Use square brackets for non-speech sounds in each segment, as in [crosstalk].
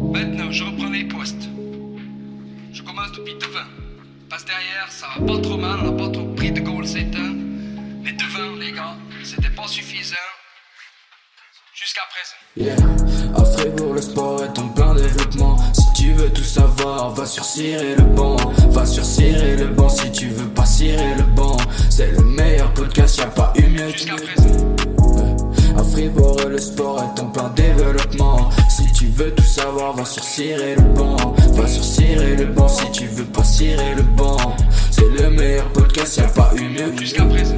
Maintenant, je reprends les postes. Je commence depuis devant. Passe derrière, ça va pas trop mal, on n'a pas trop pris de goal c'est un. Mais devant, les gars, c'était pas suffisant. Jusqu'à présent. Yeah, à Fribourg, le sport est en plein développement. Si tu veux tout savoir, va sur Cirer le banc. Va sur Cirer le banc si tu veux pas cirer le banc. C'est le meilleur podcast, y a pas eu mieux. Jusqu'à présent. À Fribourg, le sport est en plein développement. Si tu veux tout savoir, va sur Cirer le banc. Va sur Cirer le banc si tu veux pas cirer le banc. C'est le meilleur podcast, y a pas eu mieux. Jusqu'à présent.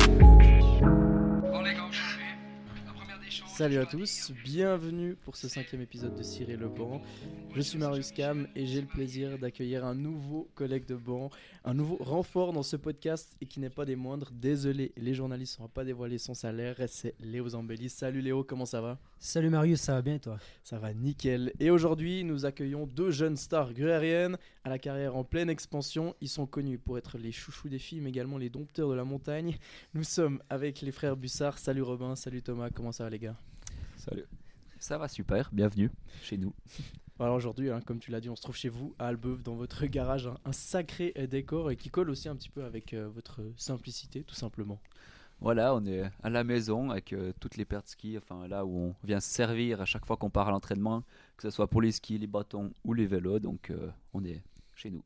Salut à tous, bienvenue pour ce cinquième épisode de Cirer le banc. Je suis Marius Cam et j'ai le plaisir d'accueillir un nouveau collègue de banc, un nouveau renfort dans ce podcast et qui n'est pas des moindres. Désolé, les journalistes n'ont pas dévoilé son salaire, c'est Léo Zambelli. Salut Léo, comment ça va? Salut Marius, ça va bien et toi? Ça va nickel. Et aujourd'hui, nous accueillons deux jeunes stars gruériennes à la carrière en pleine expansion. Ils sont connus pour être les chouchous des filles, mais également les dompteurs de la montagne. Nous sommes avec les frères Bussard. Salut Robin, salut Thomas, comment ça va les gars? Salut. Ça va super, bienvenue chez nous. [laughs] Alors aujourd'hui, hein, comme tu l'as dit, on se trouve chez vous à Albeuf, dans votre garage, hein, un sacré euh, décor et qui colle aussi un petit peu avec euh, votre simplicité, tout simplement. Voilà, on est à la maison avec euh, toutes les paires de ski, enfin là où on vient se servir à chaque fois qu'on part à l'entraînement, que ce soit pour les skis, les bâtons ou les vélos, donc euh, on est chez nous.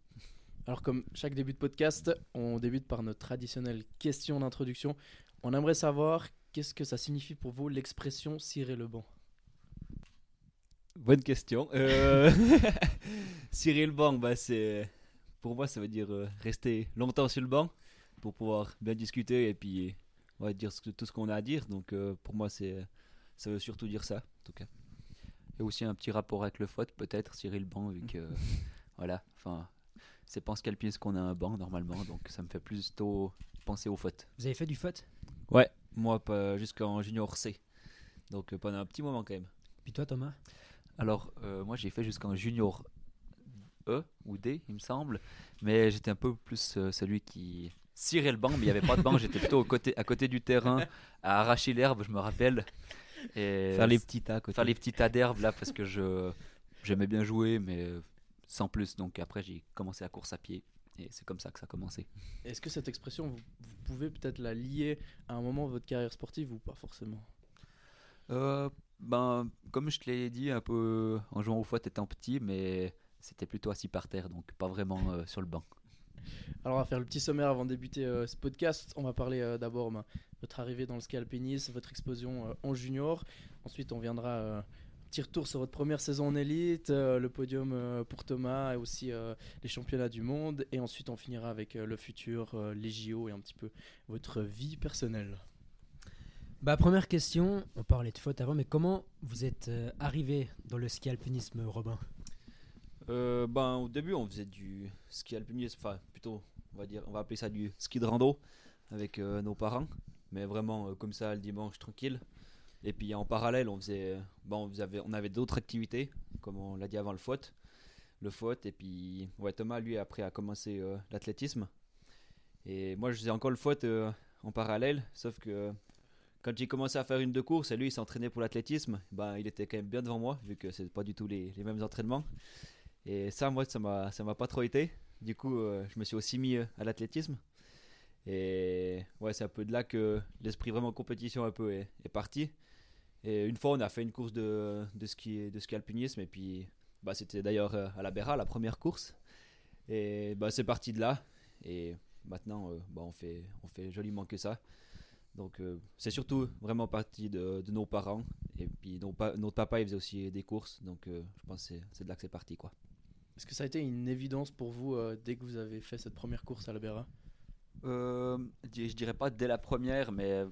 Alors comme chaque début de podcast, on débute par notre traditionnelle question d'introduction. On aimerait savoir qu'est-ce que ça signifie pour vous l'expression cirer le banc. Bonne question. Euh... [laughs] Cirer le banc, bah, c'est... pour moi ça veut dire euh, rester longtemps sur le banc pour pouvoir bien discuter et puis dire ce que- tout ce qu'on a à dire. Donc euh, pour moi c'est ça veut surtout dire ça en tout cas. Et aussi un petit rapport avec le faute peut-être, cirer le banc vu que [laughs] voilà, enfin c'est pas en ski alpinisme qu'on a un banc normalement donc ça me fait plutôt penser au faute. Vous avez fait du foot? Ouais, moi jusqu'en junior C. Donc euh, pendant un petit moment quand même. Puis toi Thomas? Alors, euh, moi j'ai fait jusqu'en junior E ou D, il me semble, mais j'étais un peu plus euh, celui qui cirait le banc, mais il n'y avait pas de banc, j'étais plutôt au côté, à côté du terrain, à arracher l'herbe, je me rappelle. Et Faire les petits tas à côté. faire les petits tas d'herbe là, parce que je j'aimais bien jouer, mais sans plus. Donc après, j'ai commencé la course à pied, et c'est comme ça que ça a commencé. Est-ce que cette expression, vous, vous pouvez peut-être la lier à un moment de votre carrière sportive ou pas forcément? Euh, ben, comme je te l'ai dit un peu en jouant au foot étant petit, mais c'était plutôt assis par terre, donc pas vraiment euh, sur le banc. Alors on va faire le petit sommaire avant de débuter euh, ce podcast. On va parler euh, d'abord ben, votre arrivée dans le ski alpinisme, votre explosion euh, en junior. Ensuite on viendra euh, petit retour sur votre première saison en élite, euh, le podium euh, pour Thomas et aussi euh, les championnats du monde. Et ensuite on finira avec euh, le futur, euh, les JO et un petit peu votre vie personnelle. Bah première question, on parlait de foot avant, mais comment vous êtes euh, arrivé dans le ski alpinisme Robin? Euh, ben, au début, on faisait du ski alpinisme, enfin, plutôt, on va dire, on va appeler ça du ski de rando avec euh, nos parents, mais vraiment euh, comme ça le dimanche tranquille. Et puis en parallèle, on faisait, bon, on avait, on avait d'autres activités, comme on l'a dit avant le foot, le foot. Et puis, ouais, Thomas, lui, après, a commencé euh, l'athlétisme. Et moi, je faisais encore le foot euh, en parallèle, sauf que quand j'ai commencé à faire une de course, et lui, il s'entraînait pour l'athlétisme, ben, il était quand même bien devant moi, vu que c'est pas du tout les, les mêmes entraînements. Et ça, moi, ça m'a, ça m'a pas trop été. Du coup, euh, je me suis aussi mis euh, à l'athlétisme. Et ouais, c'est un peu de là que l'esprit vraiment compétition un peu est parti. Et une fois, on a fait une course de, de ski, de ski alpinisme. Et puis, bah, c'était d'ailleurs euh, à la Béra, la première course. Et bah, c'est parti de là. Et maintenant, euh, bah, on, fait, on fait joliment que ça. Donc, euh, c'est surtout vraiment parti de, de nos parents. Et puis, nos pa- notre papa, il faisait aussi des courses. Donc, euh, je pense que c'est, de là que c'est parti, quoi. Est-ce que ça a été une évidence pour vous euh, dès que vous avez fait cette première course à la Béra? Euh, je je dirais pas dès la première, mais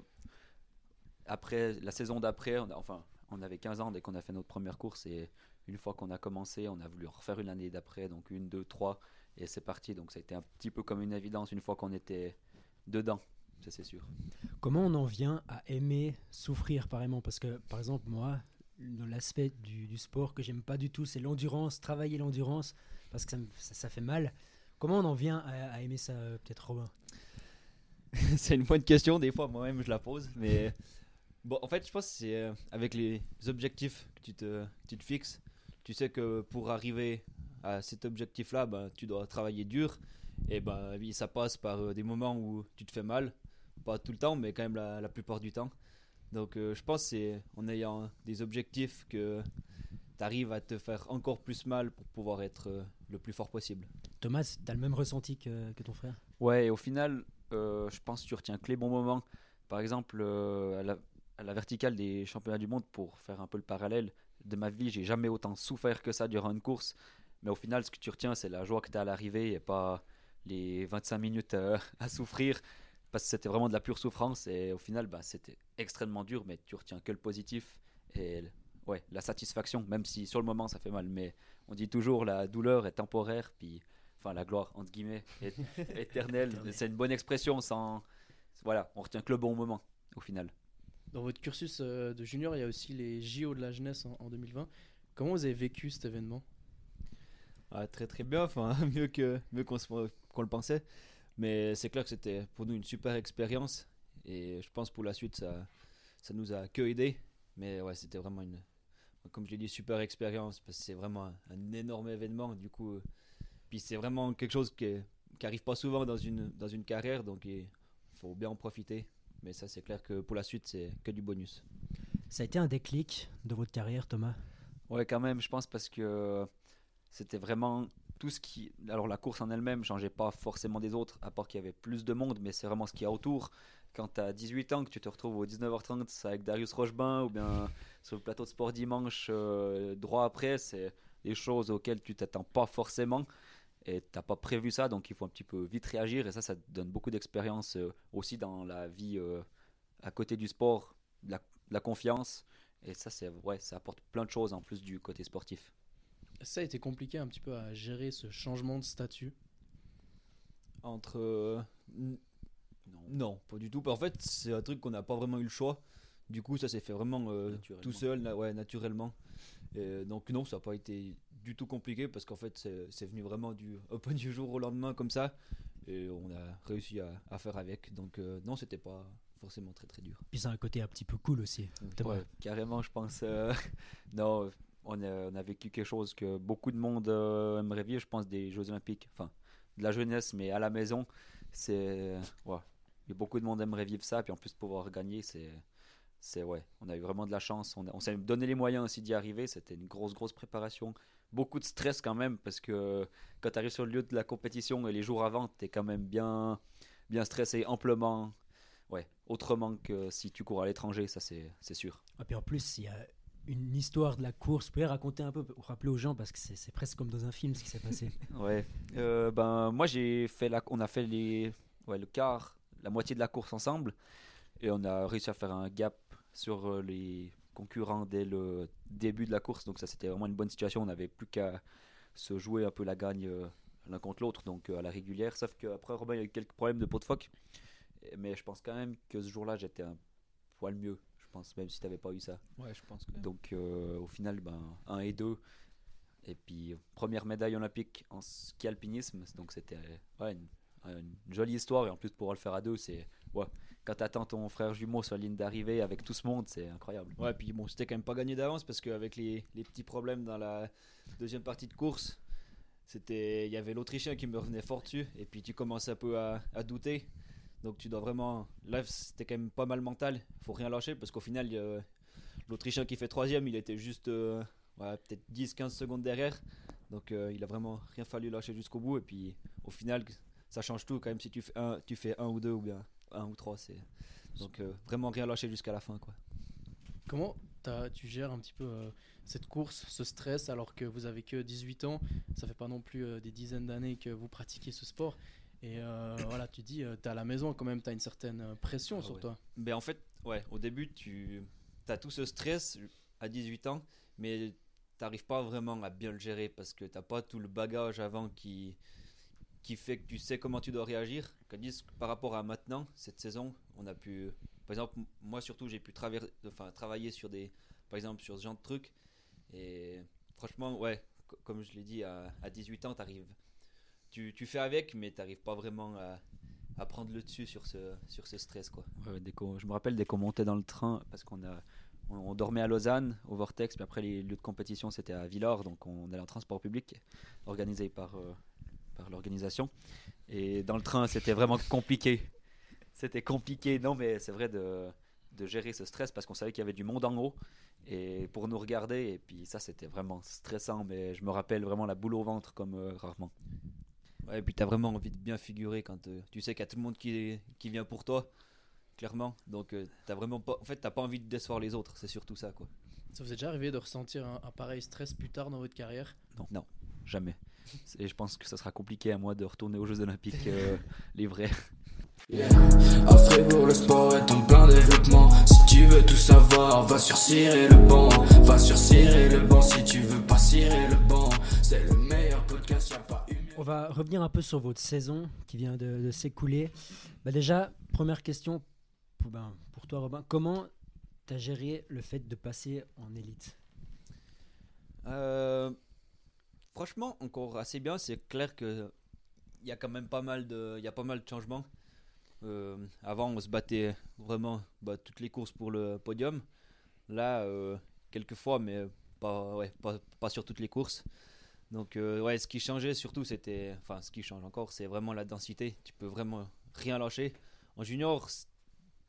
après la saison d'après, on a- enfin, on avait 15 ans dès qu'on a fait notre première course et une fois qu'on a commencé, on a voulu refaire une année d'après, donc une, deux, trois, et c'est parti. Donc ça a été un petit peu comme une évidence une fois qu'on était dedans, ça c'est sûr. Comment on en vient à aimer souffrir pareillement Parce que par exemple moi, dans l'aspect du, du sport que j'aime pas du tout, c'est l'endurance, travailler l'endurance, parce que ça, me- ça- ça fait mal. Comment on en vient à, à aimer ça euh, peut-être Robin? [laughs] C'est une bonne question, des fois moi-même je la pose, mais bon, en fait, je pense que c'est euh, avec les objectifs que tu te, tu te fixes. tu sais que pour arriver à cet objectif-là, ben, tu dois travailler dur. Et ben, oui, ça passe par euh, des moments où tu te fais mal. Pas tout le temps, mais quand même la, la plupart du temps. Donc euh, je pense que c'est en ayant des objectifs que tu arrives à te faire encore plus mal pour pouvoir être euh, le plus fort possible. Thomas, tu as le même ressenti que, que ton frère? Ouais, et au final, euh, je pense que tu retiens que les bons moments. Par exemple, euh, à, la, à la verticale des championnats du monde, pour faire un peu le parallèle de ma vie, j'ai jamais autant souffert que ça durant une course. Mais au final, ce que tu retiens, c'est la joie que tu as à l'arrivée et pas les 25 minutes euh, [laughs] à souffrir. Parce que c'était vraiment de la pure souffrance. Et au final, bah, c'était extrêmement dur, mais tu retiens que le positif. Et ouais, la satisfaction, même si sur le moment ça fait mal. Mais on dit toujours la douleur est temporaire, puis enfin la gloire entre guillemets est [laughs] éternelle. C'est une bonne expression sans voilà, on retient que le bon moment au final. Dans votre cursus euh, de junior, il y a aussi les JO de la jeunesse en, en 2020. Comment vous avez vécu cet événement? Ah, très très bien, [laughs] mieux que mieux qu'on qu'on le pensait. Mais c'est clair que c'était pour nous une super expérience et je pense pour la suite ça ça nous a que aidé. Mais ouais, c'était vraiment une comme je l'ai dit super expérience parce que c'est vraiment un, énorme événement du coup. Puis c'est vraiment quelque chose qui qui arrive pas souvent dans une dans une carrière donc il faut bien en profiter. Mais ça c'est clair que pour la suite c'est que du bonus. Ça a été un déclic de votre carrière, Thomas? Ouais, quand même, je pense parce que c'était vraiment tout ce qui. Alors, la course en elle-même changeait pas forcément des autres, à part qu'il y avait plus de monde, mais c'est vraiment ce qu'il y a autour. Quand tu as 18 ans, que tu te retrouves au 19h30 avec Darius Rochebain ou bien sur le plateau de sport dimanche euh, droit après, c'est des choses auxquelles tu t'attends pas forcément et t'as pas prévu ça, donc il faut un petit peu vite réagir et ça, ça te donne beaucoup d'expérience euh, aussi dans la vie euh, à côté du sport, de la, la confiance. Et ça, c'est ouais, ça apporte plein de choses en plus du côté sportif. Ça a été compliqué un petit peu à gérer ce changement de statut? Entre. euh, non. pas du tout. En fait, c'est un truc qu'on n'a pas vraiment eu le choix. Du coup, ça s'est fait vraiment euh, tout seul, na- ouais, naturellement. Et donc, non, ça n'a pas été du tout compliqué parce qu'en fait, c'est venu vraiment du, [laughs] peu du jour au lendemain comme ça. Et on a réussi à, à faire avec. Donc, euh, non, c'était pas forcément très très dur. Puis c'est un côté un petit peu cool aussi. Ouais, carrément, je pense. euh, [laughs] non, on a, on a vécu quelque chose que beaucoup de monde euh, aimerait vivre, je pense, des Jeux Olympiques. Enfin, de la jeunesse, mais à la maison, c'est. Ouais. A beaucoup de monde aimerait vivre ça, puis en plus, pouvoir gagner, c'est. C'est ouais, on a eu vraiment de la chance. On, s'est donné les moyens aussi d'y arriver. C'était une grosse, grosse préparation. Beaucoup de stress quand même, parce que quand tu arrives sur le lieu de la compétition et les jours avant, tu es quand même bien, bien stressé, amplement. Ouais, autrement que si tu cours à l'étranger, ça c'est c'est sûr. Et puis en plus, il y a une histoire de la course. Vous pouvez raconter un peu, rappeler aux gens, parce que c'est c'est presque comme dans un film ce qui s'est passé. [laughs] Ouais. Euh, ben moi j'ai fait la, on a fait les, ouais, le quart, la moitié de la course ensemble, et on a réussi à faire un gap sur euh, les concurrents dès le début de la course. Donc ça c'était vraiment une bonne situation. On n'avait plus qu'à se jouer un peu la gagne euh, l'un contre l'autre, donc euh, à la régulière. Sauf qu'après Robin il y a eu quelques problèmes de peau de phoque, mais je pense quand même que ce jour-là j'étais un poil mieux. Je pense même si t'avais pas eu ça. Ouais, je pense que. Donc euh, au final, ben, 1 et 2. Et puis première médaille olympique en ski alpinisme. Donc c'était ouais, une, une jolie histoire. Et en plus, pouvoir le faire à deux, c'est. Ouais, quand t'attends ton frère jumeau sur la ligne d'arrivée avec tout ce monde, c'est incroyable. Ouais, puis bon, c'était quand même pas gagné d'avance parce qu'avec les, petits problèmes dans la deuxième partie de course, c'était il y avait l'Autrichien qui me revenait fort dessus et puis tu commences un peu à, douter. Donc tu dois vraiment. Là, c'était quand même pas mal mental. Faut rien lâcher parce qu'au final, l'Autrichien qui fait troisième, il était juste euh, peut-être 10-15 secondes derrière. Donc euh, il a vraiment rien fallu lâcher jusqu'au bout. Et puis au final, ça change tout quand même si tu fais un, tu fais un ou deux ou bien un ou trois. C'est donc euh, vraiment rien lâcher jusqu'à la fin quoi. Comment t'as- tu gères un petit peu euh, cette course, ce stress, alors que vous avez que 18 ans Ça fait pas non plus euh, des dizaines d'années que vous pratiquez ce sport. Et [coughs] voilà, tu dis, tu t'es à la maison quand même, t'as une certaine pression Ah sur ouais. toi. Ben en fait, ouais, au début, tu as tout ce stress à 18 ans, mais t'arrives pas vraiment à bien le gérer parce que t'as pas tout le bagage avant qui, qui fait que tu sais comment tu dois réagir. Tandis que par rapport à maintenant, cette saison, on a pu, par exemple, moi surtout, j'ai pu traver- enfin, travailler sur des, par exemple, sur ce genre de trucs. Et franchement, ouais, co- comme je l'ai dit, à, à 18 ans, t'arrives, tu, tu fais avec, mais t'arrives pas vraiment à, à prendre le dessus sur ce, sur ce stress, quoi. Qu'on- je me rappelle dès qu'on montait dans le train, parce qu'on a, dormait à Lausanne, au Vortex, puis après les lieux de compétition c'était à Villars, donc on allait en transport public organisé par, euh, par l'organisation. Et dans le train c'était vraiment compliqué. C'était compliqué, non mais c'est vrai de, de gérer ce stress parce qu'on savait qu'il y avait du monde en haut et pour nous regarder et puis ça c'était vraiment stressant mais je me rappelle vraiment la boule au ventre comme euh, rarement. Ouais, et puis tu as vraiment envie de bien figurer quand euh, tu sais qu'il y a tout le monde qui, qui vient pour toi clairement. Donc euh, t'as vraiment pas, en fait, t'as pas envie de décevoir les autres. C'est surtout ça, quoi. Ça vous est déjà arrivé de ressentir un, pareil stress plus tard dans votre carrière? Non, non, jamais. [laughs] Et je pense que ça sera compliqué à moi de retourner aux Jeux Olympiques euh, [laughs] les vrais. Yeah. À Fribourg, le sport est en plein développement. Si tu veux tout savoir, va sur Cirer le banc. Va sur Cirer le banc si tu veux pas cirer le banc. C'est le meilleur podcast, y a pas une. On va revenir un peu sur votre saison qui vient de, de s'écouler. Bah déjà, première question, ben, pour toi, Robin, comment tu as géré le fait de passer en élite? Euh, Franchement, encore assez bien. C'est clair que il y a quand même pas mal de, il y a pas mal de changements. Euh, avant, on se battait vraiment bah, toutes les courses pour le podium. Là, euh, quelques fois, mais pas, ouais, pas, pas, sur toutes les courses. Donc, ouais, ce qui changeait surtout, c'était, enfin, ce qui change encore, c'est vraiment la densité. Tu peux vraiment rien lâcher. En junior,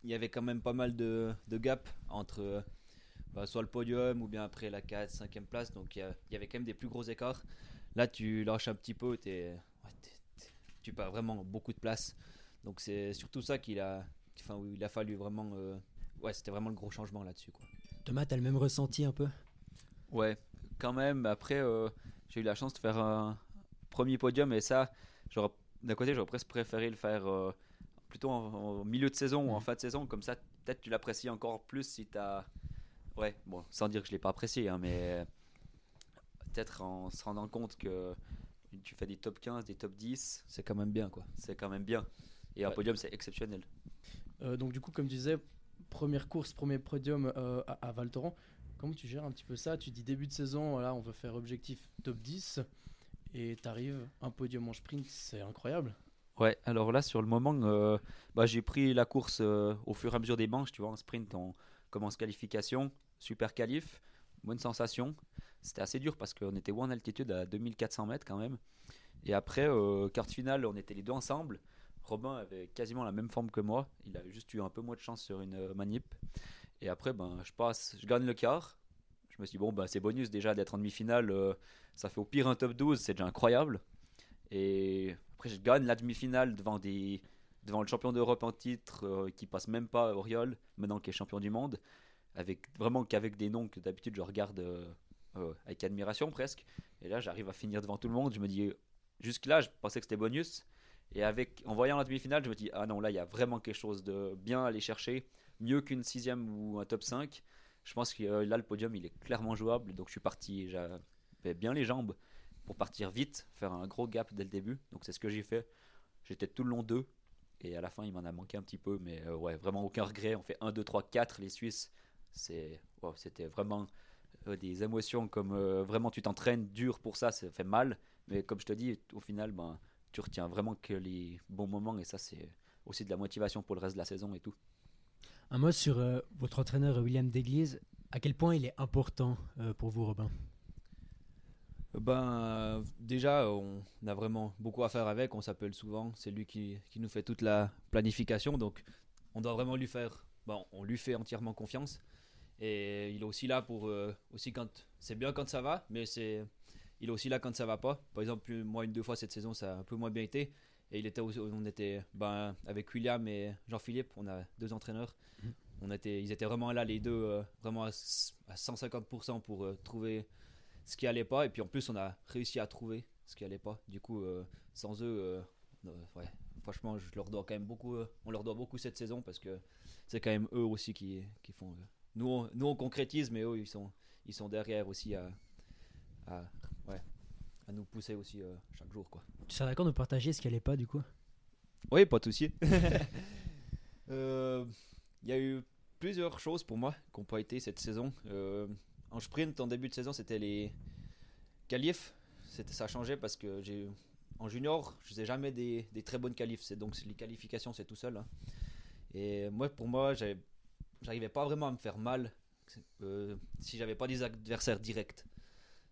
il y avait quand même pas mal de, de gap entre bah, soit le podium ou bien après la 4, 5e place. Donc il y, avait quand même des plus gros écarts. Là, tu lâches un petit peu, tu perds vraiment beaucoup de place. Donc c'est surtout ça qu'il a, enfin, il a fallu vraiment. Euh, ouais, c'était vraiment le gros changement là-dessus. Quoi. Thomas, t'as le même ressenti un peu? Ouais, quand même. Après, euh, j'ai eu la chance de faire un premier podium et ça, d'un côté, j'aurais presque préféré le faire. Euh, plutôt en, milieu de saison ou en mm. fin de saison. Comme ça, peut-être tu l'apprécies encore plus si tu as. Ouais, bon, sans dire que je l'ai pas apprécié, hein, mais peut-être en se rendant compte que tu fais des top 15, des top 10, c'est quand même bien, quoi. C'est quand même bien. Et un podium, c'est exceptionnel. Euh, donc, du coup, comme tu disais, première course, premier podium euh, à, à Val Thorens. Comment tu gères un petit peu ça? Tu dis début de saison, voilà, on veut faire objectif top 10 et tu arrives un podium en sprint, c'est incroyable. Ouais, alors là, sur le moment, euh, bah, j'ai pris la course euh, au fur et à mesure des manches. Tu vois, en sprint, on commence qualification, super qualif, bonne sensation. C'était assez dur parce qu'on était haut en altitude à 2400 mètres quand même. Et après, euh, quart finale, on était les deux ensemble. Robin avait quasiment la même forme que moi. Il avait juste eu un peu moins de chance sur une manip. Et après, ben, je passe, je gagne le quart. Je me suis dit, bon, ben, c'est bonus déjà d'être en demi-finale. ça fait au pire un top 12, c'est déjà incroyable. Et après, je gagne la demi-finale devant, des, devant le champion d'Europe en titre euh, qui passe même pas Oriol, maintenant qui est champion du monde. Avec, vraiment qu'avec des noms que d'habitude je regarde euh, euh, avec admiration presque. Et là, j'arrive à finir devant tout le monde. Je me dis, jusque-là, je pensais que c'était bonus. Et avec, en voyant la demi-finale, je me dis, ah non, là, il y a vraiment quelque chose de bien à aller chercher. Mieux qu'une sixième ou un top 5. Je pense que là, le podium, il est clairement jouable. Donc, je suis parti, j'avais bien les jambes pour partir vite, faire un gros gap dès le début. Donc c'est ce que j'ai fait. J'étais tout le long d'eux. Et à la fin, il m'en a manqué un petit peu. Mais euh, ouais, vraiment aucun regret. On fait 1, 2, 3, 4. Les Suisses, c'est, c'était vraiment euh, des émotions comme euh, vraiment tu t'entraînes dur pour ça. Ça fait mal. Mais comme je te dis, au final, ben, tu retiens vraiment que les bons moments. Et ça, c'est aussi de la motivation pour le reste de la saison et tout. Un mot sur votre entraîneur William Deglise. À quel point il est important pour vous, Robin? Ben, déjà, on a vraiment beaucoup à faire avec. On s'appelle souvent. C'est lui qui, qui, nous fait toute la planification. Donc, on doit vraiment lui faire. Bon, on lui fait entièrement confiance. Et il est aussi là pour. Euh, aussi quand. C'est bien quand ça va, mais c'est. Il est aussi là quand ça va pas. Par exemple, moi, une, deux fois cette saison, ça a un peu moins bien été. Et il était on était ben, avec William et Jean-Philippe, on a deux entraîneurs. Mhm. On était, ils étaient vraiment là, les deux, euh, vraiment à, 150% pour euh, trouver ce qui allait pas. Et puis en plus, on a réussi à trouver ce qui allait pas. Du coup, sans eux, ouais, franchement, je leur dois quand même beaucoup. on leur doit beaucoup cette saison parce que c'est quand même eux aussi qui, qui font. Nous, on, nous, on concrétise, mais eux, ils sont, ils sont derrière aussi à, à, ouais, à nous pousser aussi chaque jour. Quoi. Tu serais d'accord de partager ce qui allait pas du coup? Oui, pas de souci. Il [laughs] y a eu plusieurs choses pour moi qui n'ont pas été cette saison. En sprint, en début de saison, c'était les qualifs. Ça a changé parce que j'ai en junior, je faisais jamais des, très bonnes qualifs. C'est donc les qualifications, c'est tout seul. Hein. Et moi, pour moi, j'arrivais pas vraiment à me faire mal euh, si j'avais pas des adversaires directs.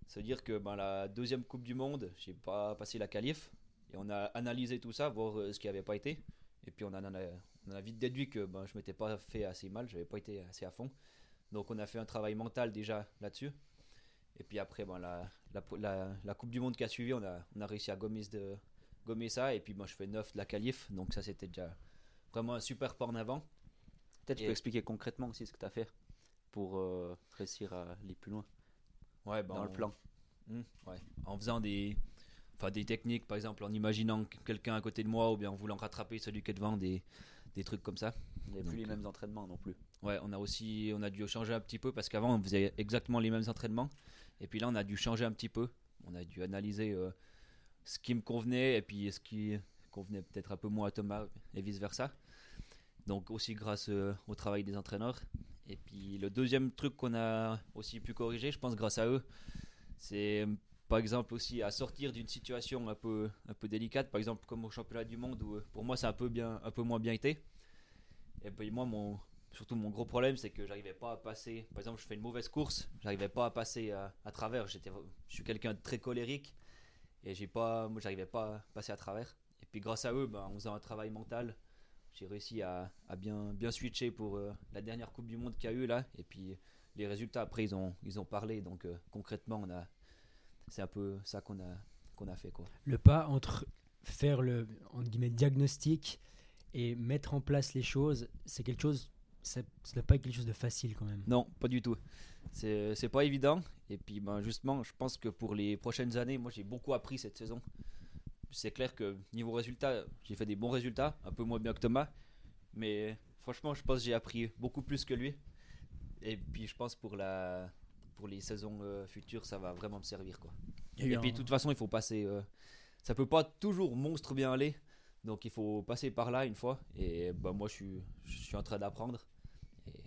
Ça veut dire que ben, la deuxième Coupe du Monde, j'ai pas passé la qualif. Et on a analysé tout ça, voir euh, ce qui avait pas été. Et puis on a, on a vite déduit que ben, je m'étais pas fait assez mal, j'avais pas été assez à fond. Donc on a fait un travail mental déjà là-dessus. Et puis après, ben, la, la, la, Coupe du Monde qui a suivi, on a, on a réussi à gommer, de, gommer ça. Et puis moi, je fais 9 de la qualif. Donc ça, c'était déjà vraiment un super pas en avant. Peut-être tu peux expliquer concrètement aussi ce que tu as fait pour euh, réussir à aller plus loin ouais, ben, dans le plan. Hmm, ouais. En faisant des, enfin, des techniques, par exemple en imaginant quelqu'un à côté de moi ou bien en voulant rattraper celui qui est devant, des, des trucs comme ça. Il n'y avait plus les mêmes entraînements non plus. Ouais, on a aussi on a dû changer un petit peu parce qu'avant on faisait exactement les mêmes entraînements et puis là on a dû changer un petit peu. On a dû analyser euh, ce qui me convenait et puis ce qui convenait peut-être un peu moins à Thomas et vice versa. Donc aussi grâce euh, au travail des entraîneurs. Et puis le deuxième truc qu'on a aussi pu corriger, je pense grâce à eux, c'est par exemple aussi à sortir d'une situation un peu, un peu délicate, par exemple comme au championnat du monde où pour moi c'est un peu, bien, un peu moins bien été. Et puis moi, mon, surtout mon gros problème, c'est que j'arrivais pas à passer. Par exemple, je fais une mauvaise course, j'arrivais pas à passer à, travers. J'étais, je suis quelqu'un de très colérique et j'ai pas, moi, j'arrivais pas à passer à travers. Et puis grâce à eux, ben, en faisant un travail mental, j'ai réussi à, bien, bien switcher pour euh, la dernière Coupe du Monde qu'il y a eu là. Et puis les résultats après, ils ont, ils ont parlé. Donc euh, concrètement, on a, c'est un peu ça qu'on a, qu'on a fait. Quoi. Le pas entre faire le entre guillemets, diagnostic et mettre en place les choses, c'est quelque chose, ce n'est pas quelque chose de facile quand même. Non, pas du tout. C'est pas évident. Et puis ben, justement, je pense que pour les prochaines années, moi j'ai beaucoup appris cette saison c'est clair que niveau résultat, j'ai fait des bons résultats, un peu moins bien que Thomas. Mais franchement, je pense que j'ai appris beaucoup plus que lui. Et puis je pense pour la pour les saisons euh, futures, ça va vraiment me servir quoi. Et, puis de toute façon, il faut passer. Euh, ça peut pas toujours monstre bien aller, donc il faut passer par là une fois. Et bah, moi, je suis je suis en train d'apprendre. Et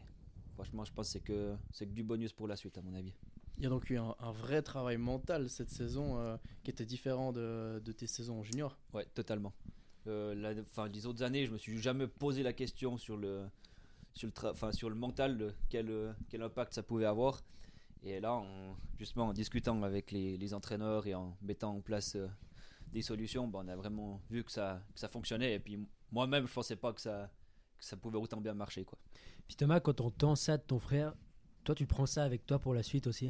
franchement, je pense que c'est que c'est que du bonus pour la suite à mon avis. Il y a donc eu un, vrai travail mental cette saison euh, qui était différent de, tes saisons en junior. Ouais, totalement. Euh, la, les autres années, je me suis jamais posé la question sur le, sur le, sur le mental, quel, quel impact ça pouvait avoir. Et là, justement, en discutant avec les, entraîneurs et en mettant en place euh, des solutions, ben, on a vraiment vu que ça, que ça fonctionnait. Et puis moi-même, je pensais pas que ça, que ça pouvait autant bien marcher. Quoi. Puis Thomas, quand on tend ça de ton frère, toi, tu prends ça avec toi pour la suite aussi?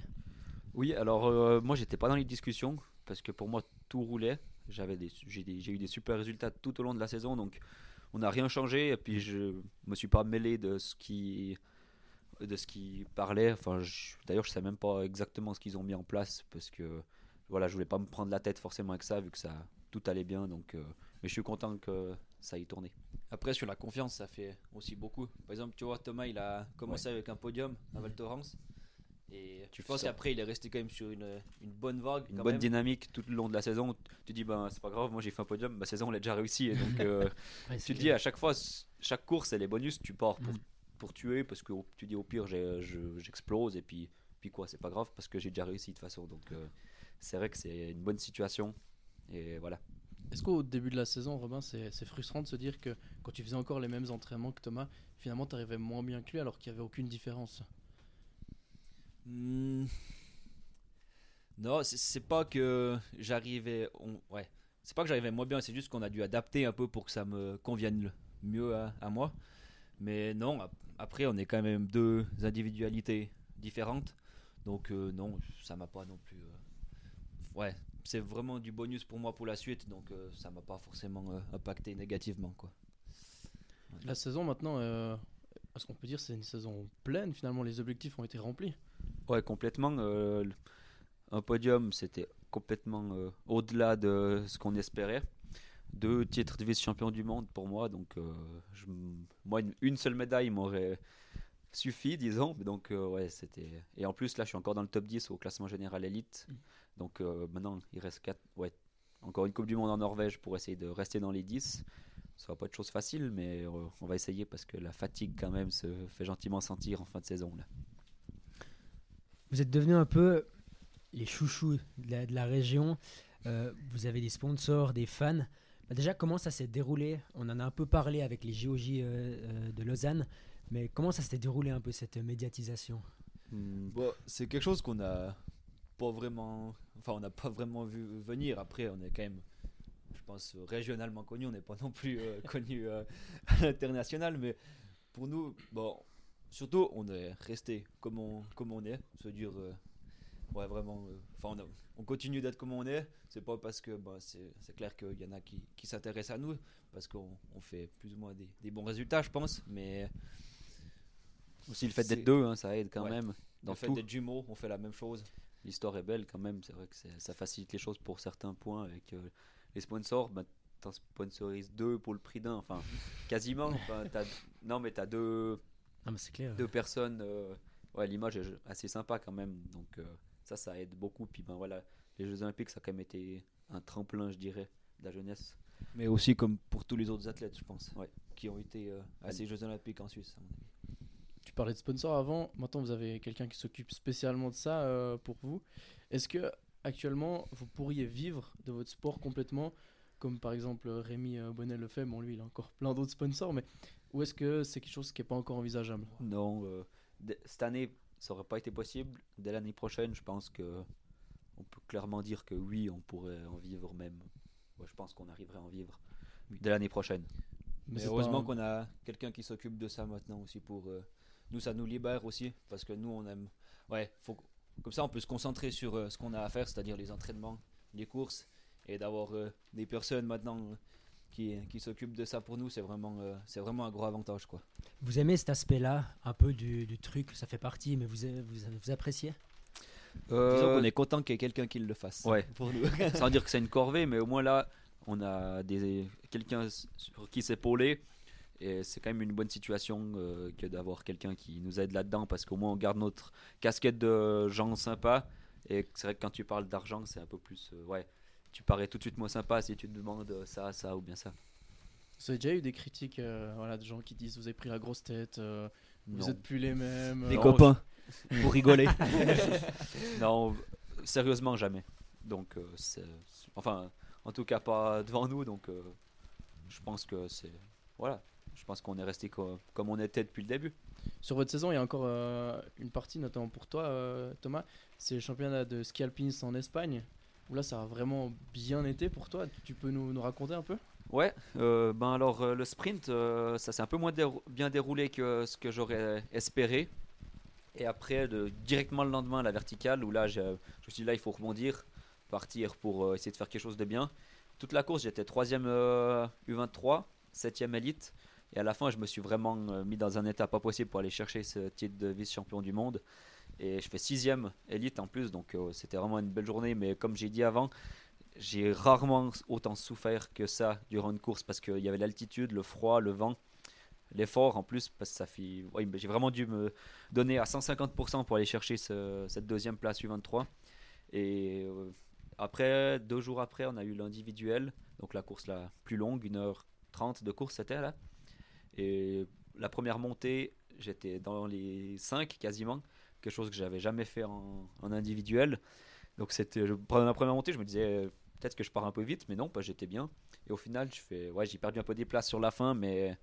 Oui, alors euh, moi, j'étais pas dans les discussions parce que pour moi, tout roulait. J'avais des, j'ai, eu des super résultats tout au long de la saison, donc on n'a rien changé. Et puis, je me suis pas mêlé de ce qui, de ce qui parlait. Enfin, d'ailleurs, je sais même pas exactement ce qu'ils ont mis en place parce que voilà, je voulais pas me prendre la tête forcément avec ça vu que ça tout allait bien. Donc, euh, mais je suis content que ça ait tourné. Après, sur la confiance, ça fait aussi beaucoup. Par exemple, tu vois, Thomas, il a commencé avec un podium à Val Thorens. Et tu penses qu'après, il est resté quand même sur une, une bonne vague. Une bonne dynamique tout le long de la saison. Tu dis, ben, c'est pas grave, moi j'ai fait un podium, ma saison, on l'a déjà réussi. Et donc, euh, [laughs] tu te dis, à chaque fois, chaque course, c'est les bonus, tu pars pour, mm. pour tuer, parce que tu dis, au pire, j'explose, et puis, puis quoi, c'est pas grave, parce que j'ai déjà réussi de toute façon. Donc, euh, c'est vrai que c'est une bonne situation. Et voilà. Est-ce qu'au début de la saison, Robin, c'est frustrant de se dire que quand tu faisais encore les mêmes entraînements que Thomas, finalement, tu arrivais moins bien que lui alors qu'il n'y avait aucune différence? Hmm. Non, c'est pas que j'arrivais. Ouais, c'est pas que j'arrivais moins bien, c'est juste qu'on a dû adapter un peu pour que ça me convienne mieux à, moi. Mais non, après, on est quand même deux individualités différentes. Donc, euh, non, ça m'a pas non plus. Euh, ouais, c'est vraiment du bonus pour moi pour la suite, donc euh, ça m'a pas forcément euh, impacté négativement. Quoi. La saison maintenant, euh, est-ce qu'on peut dire c'est une saison pleine Finalement, les objectifs ont été remplis Ouais, complètement. un podium, c'était complètement au-delà de ce qu'on espérait. Deux titres de vice-champion du monde pour moi, donc je, moi, une, seule médaille m'aurait suffi, disons. Donc, ouais, c'était. Et en plus, là, je suis encore dans le top 10 au classement général élite. Donc euh, maintenant, il reste 4, ouais, encore une Coupe du Monde en Norvège pour essayer de rester dans les 10. Ce va pas être chose facile, mais euh, on va essayer parce que la fatigue quand même se fait gentiment sentir en fin de saison. Là. Vous êtes devenu un peu les chouchous de la, région. Euh, vous avez des sponsors, des fans. Bah, déjà, comment ça s'est déroulé? On en a un peu parlé avec les JOJ de Lausanne, mais comment ça s'est déroulé un peu cette médiatisation? Hmm, Bon, c'est quelque chose qu'on a pas vraiment, enfin on n'a pas vraiment vu venir. Après, on est quand même, je pense, régionalement connu. On n'est pas non plus euh, [laughs] connu euh, à l'international, mais pour nous, bon, surtout, on est resté comme on, comme on est. Se dire, euh, ouais, vraiment, euh, enfin, on, continue d'être comme on est. C'est pas parce que, bah, c'est clair qu'il y en a qui, qui s'intéressent à nous, parce qu'on on fait plus ou moins des, des bons résultats, je pense, mais Aussi le fait d'être deux, hein, ça aide quand Ouais. même. Dans le fait d'être jumeaux, on fait la même chose. L'histoire est belle quand même. C'est vrai que ça facilite les choses pour certains points avec euh, les sponsors. Bah, T'en sponsorises deux pour le prix d'un. Enfin, [laughs] quasiment. Enfin, non, mais t'as deux, Ah, mais c'est clair. deux personnes. euh, ouais, l'image est assez sympa quand même. Donc, euh, ça, ça aide beaucoup. Puis, ben voilà, les Jeux Olympiques, ça a quand même été un tremplin, je dirais, de la jeunesse. Mais aussi comme pour tous les autres athlètes, je pense, Ouais. qui ont été euh, à ces Jeux Olympiques en Suisse. à mon avis. Parlais de sponsor avant, maintenant vous avez quelqu'un qui s'occupe spécialement de ça euh, pour vous. Est-ce que actuellement vous pourriez vivre de votre sport complètement, comme par exemple Rémi euh, Bonnet le fait, bon lui il a encore plein d'autres sponsors, mais ou est-ce que c'est quelque chose qui n'est pas encore envisageable? Non, euh, cette année, ça aurait pas été possible. Dès l'année prochaine, je pense que on peut clairement dire que oui, on pourrait en vivre même. Ouais, je pense qu'on arriverait à en vivre dès l'année prochaine. Mais heureusement un- qu'on a quelqu'un qui s'occupe de ça maintenant aussi pour euh, nous, ça nous libère aussi parce que nous, on aime. Ouais, faut comme ça, on peut se concentrer sur euh, ce qu'on a à faire, c'est-à-dire les entraînements, les courses, et d'avoir euh, des personnes maintenant euh, qui, qui s'occupent de ça pour nous, c'est vraiment, euh, c'est vraiment un gros avantage, quoi. Vous aimez cet aspect-là, un peu du, du truc, ça fait partie, mais vous, vous, vous appréciez? Disons qu'on est content qu'il y ait quelqu'un qui le fasse. ouais. [laughs] Pour nous. Sans dire que c'est une corvée, mais au moins là, on a des quelqu'un sur qui s'épauler. Et c'est quand même une bonne situation euh, que d'avoir quelqu'un qui nous aide là-dedans parce qu'au moins on garde notre casquette de gens sympas. Et c'est vrai que quand tu parles d'argent, c'est un peu plus. euh, ouais, tu parais tout de suite moins sympa si tu te demandes euh, ça, ça ou bien ça. Vous avez déjà eu des critiques euh, voilà, de gens qui disent vous avez pris la grosse tête, euh, vous Non. êtes plus les mêmes. [laughs] Des copains, pour rigoler. [laughs] non, sérieusement, jamais. Donc, euh, c'est- c'est- enfin, en tout cas, pas devant nous. Donc, euh, je pense que c'est. Voilà. Je pense qu'on est resté co- comme on était depuis le début. Sur votre saison, il y a encore euh, une partie, notamment pour toi, euh, Thomas. C'est le championnat de ski alpinisme en Espagne. Où là, ça a vraiment bien été pour toi. Tu peux nous, nous raconter un peu? Ouais, euh, ben alors le sprint, ça s'est un peu moins dérou- bien déroulé que ce que j'aurais espéré. Et après, de, directement le lendemain, la verticale, où là, je, je me suis dit, là, il faut rebondir, partir pour essayer de faire quelque chose de bien. Toute la course, j'étais 3ème U23, 7ème élite. Et à la fin, je me suis vraiment euh, mis dans un état pas possible pour aller chercher ce titre de vice-champion du monde. Et je fais 6ème élite en plus, donc euh, c'était vraiment une belle journée. Mais comme j'ai dit avant, j'ai rarement autant souffert que ça durant une course parce qu'il y avait l'altitude, le froid, le vent, l'effort en plus parce que ça fait. j'ai vraiment dû me donner à 150% pour aller chercher ce- cette deuxième place U23. Et euh, après, deux jours après, on a eu l'individuel, donc la course la plus longue, 1h30 de course c'était là. Et la première montée, j'étais dans les 5 quasiment, quelque chose que j'avais jamais fait en, individuel. Donc c'était pendant la première montée, je me disais peut-être que je pars un peu vite, mais non, j'étais bien. Et au final, je fais ouais, j'ai perdu un peu des places sur la fin, mais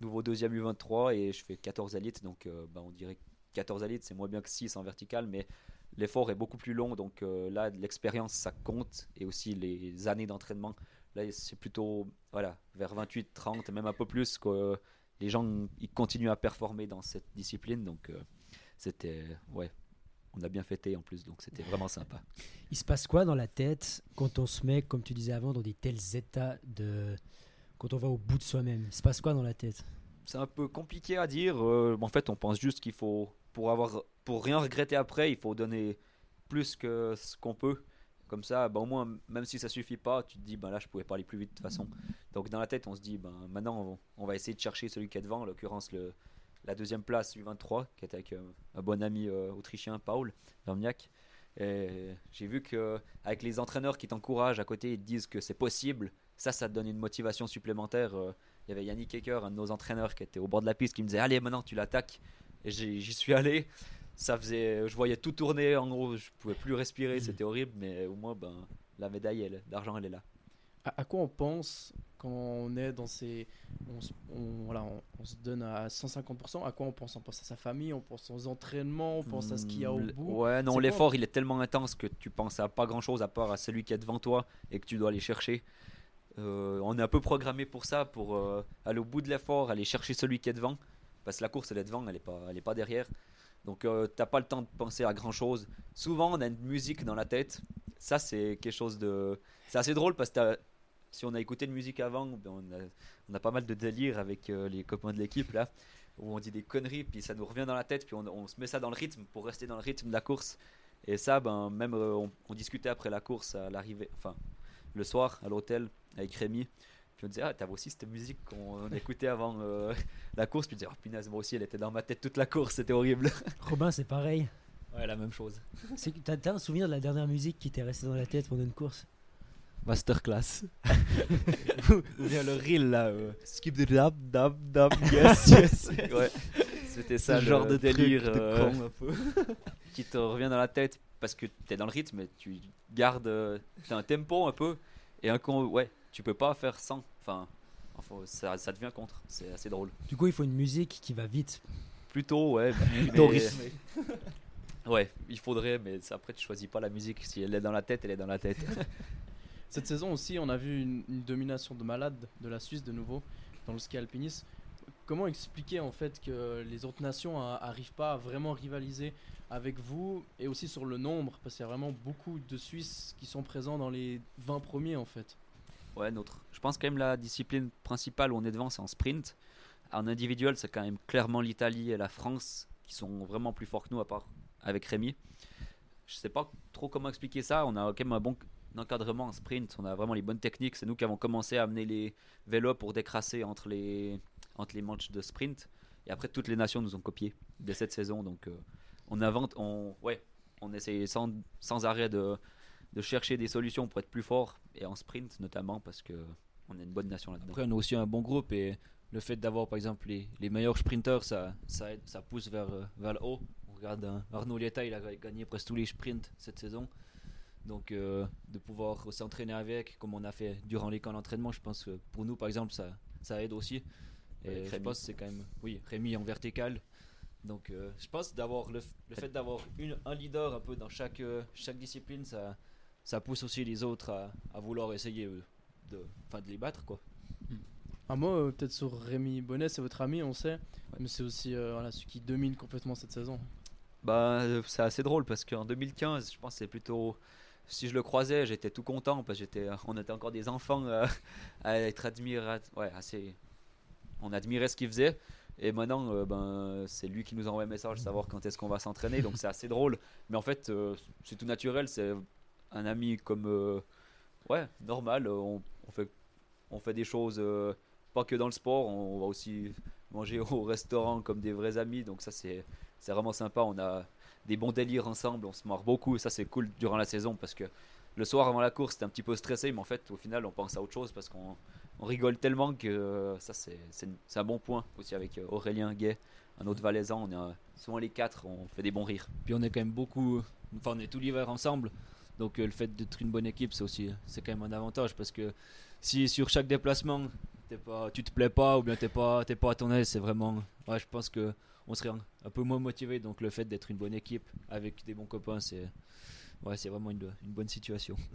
nouveau deuxième U23 et je fais 14 élites, donc euh, bah, on dirait que 14 élites, c'est moins bien que 6 en vertical, mais l'effort est beaucoup plus long, donc euh, là l'expérience ça compte et aussi les années d'entraînement. Là c'est plutôt voilà vers 28, 30, même un peu plus que les gens ils continuent à performer dans cette discipline, donc euh, c'était ouais. On a bien fêté en plus, donc c'était vraiment sympa. Il se passe quoi dans la tête quand on se met, comme tu disais avant, dans des tels états de. quand on va au bout de soi-même? Il se passe quoi dans la tête? C'est un peu compliqué à dire. Euh, en fait, on pense juste qu'il faut, pour avoir, pour rien regretter après, il faut donner plus que ce qu'on peut. Comme ça, bah, au moins, même si ça suffit pas, tu te dis, ben là, je pouvais pas aller plus vite de toute façon. Donc dans la tête, on se dit, ben maintenant, on, va essayer de chercher celui qui est devant, en l'occurrence le, la deuxième place U23, qui est avec euh, un bon ami euh, autrichien, Paul Verniak. Et j'ai vu que avec les entraîneurs qui t'encouragent à côté, ils te disent que c'est possible. Ça, ça te donne une motivation supplémentaire. Euh, il y avait Yannick Ecker, un de nos entraîneurs, qui était au bord de la piste, qui me disait Allez, maintenant tu l'attaques. Et j'y suis allé. Ça faisait, je voyais tout tourner. En gros, je pouvais plus respirer. C'était horrible, mais au moins, ben, la médaille elle- d'argent, elle est là. à, à quoi on pense quand on est dans ces. On, se- on- voilà, on, on se donne à 150%. À quoi on pense? On pense à sa famille, on pense aux entraînements, on pense à ce qu'il y a au Hmm, bout? Ouais, non, l'effort il est tellement intense que tu penses à pas grand chose à part à celui qui est devant toi et que tu dois aller chercher. Euh, on est un peu programmé pour ça, pour euh, aller au bout de l'effort, aller chercher celui qui est devant. Parce que la course elle est devant, elle est pas, elle est pas derrière. Donc euh, t'as pas le temps de penser à grand chose. Souvent on a une musique dans la tête. Ça c'est quelque chose de. C'est assez drôle parce que si on a écouté de musique avant, ben, on, a, pas mal de délire avec euh, les copains de l'équipe là où on dit des conneries, puis ça nous revient dans la tête, puis on, on se met ça dans le rythme pour rester dans le rythme de la course. Et ça, ben, même euh, on, on discutait après la course à l'arrivée, enfin le soir à l'hôtel avec Rémi. Puis on disait, ah, t'avais aussi cette musique qu'on écoutait avant euh, la course. Puis on disait, oh punaise, moi aussi, elle était dans ma tête toute la course, c'était horrible. [laughs] Robin, c'est pareil. Ouais, la même chose. C'est que T'as t'as un souvenir de la dernière musique qui t'est restée dans la tête pendant une course? Masterclass. [laughs] Ou bien le reel là. euh, skip the dab, dab, dab, yes, yes. [laughs] ouais, c'était ça, le genre de délire truc de euh, con, un peu. qui te revient dans la tête parce que tu es dans le rythme et tu gardes euh, t'as un tempo un peu et un con, ouais, tu peux pas faire sans. Enfin, enfin, ça, ça devient contre, c'est assez drôle. Du coup, il faut une musique qui va vite. Plutôt, ouais. [laughs] Plutôt. [laughs] Ouais, il faudrait, mais après tu choisis pas la musique. Si elle est dans la tête, elle est dans la tête. [laughs] Cette saison aussi, on a vu une, une domination de malade de la Suisse de nouveau dans le ski alpinisme. Comment expliquer en fait que les autres nations n'arrivent pas à vraiment rivaliser avec vous et aussi sur le nombre? Parce qu'il y a vraiment beaucoup de Suisses qui sont présents dans les 20 premiers en fait. Ouais, notre. Je pense quand même la discipline principale où on est devant, c'est en sprint. En individuel, c'est quand même clairement l'Italie et la France qui sont vraiment plus forts que nous, à part avec Rémi. Je sais pas trop comment expliquer ça. On a quand même un bon encadrement en sprint. On a vraiment les bonnes techniques. C'est nous qui avons commencé à amener les vélos pour décrasser entre les, entre les manches de sprint. Et après, toutes les nations nous ont copié dès cette saison. Donc, euh, on invente, on, ouais, on essaie sans, sans arrêt de, de chercher des solutions pour être plus fort et en sprint notamment parce que on est une bonne nation là-dedans. Après, on a aussi un bon groupe et le fait d'avoir par exemple les, les meilleurs sprinteurs, ça, ça, aide- ça pousse vers, euh, vers le haut. On regarde hein, Arnaud Lieta, il a gagné presque tous les sprints cette saison. Donc, euh, de pouvoir s'entraîner avec, comme on a fait durant les camps d'entraînement, je pense que pour nous, par exemple, ça, ça aide aussi. Et je pense c'est quand même, oui, Rémi en vertical. Donc, euh, je pense d'avoir le, le fait d'avoir un leader un peu dans chaque, euh, chaque discipline, ça, ça pousse aussi les autres à, à vouloir essayer euh, de, enfin, de les battre, quoi. Un mot euh, peut-être sur Rémi Bonnet, c'est votre ami, on sait, mais c'est aussi euh, voilà, celui qui domine complètement cette saison. Bah, euh, c'est assez drôle parce qu'en 2015, je pense que c'est plutôt. Si je le croisais, j'étais tout content parce que j'étais, on était encore des enfants euh, [laughs] à être admirés. Ouais, assez. On admirait ce qu'il faisait. Et maintenant, euh, ben, c'est lui qui nous envoie un message, savoir quand est-ce qu'on va s'entraîner. Donc c'est assez drôle. Mais en fait, euh, c'est tout naturel. C'est un ami comme. euh, ouais, normal. euh, On, fait, on fait des choses, euh, pas que dans le sport. On va aussi manger au restaurant comme des vrais amis. Donc ça, c'est c'est vraiment sympa. On a des bons délires ensemble, on se marre beaucoup. Ça, c'est cool durant la saison parce que le soir avant la course, c'était un petit peu stressé, mais en fait, au final, on pense à autre chose parce qu'on on rigole tellement que ça, c'est un bon point aussi avec Aurélien Gay, un autre valaisan. On est souvent les quatre, on fait des bons rires. Puis on est quand même beaucoup, enfin on est tout l'hiver ensemble, donc euh, le fait d'être une bonne équipe, c'est aussi, c'est quand même un avantage parce que si sur chaque déplacement, t'es pas, tu te plais pas ou bien t'es pas, t'es pas à ton aise, c'est vraiment, ouais, je pense que on serait un, peu moins motivé. Donc le fait d'être une bonne équipe avec des bons copains, c'est, ouais, c'est vraiment une, bonne situation. [laughs]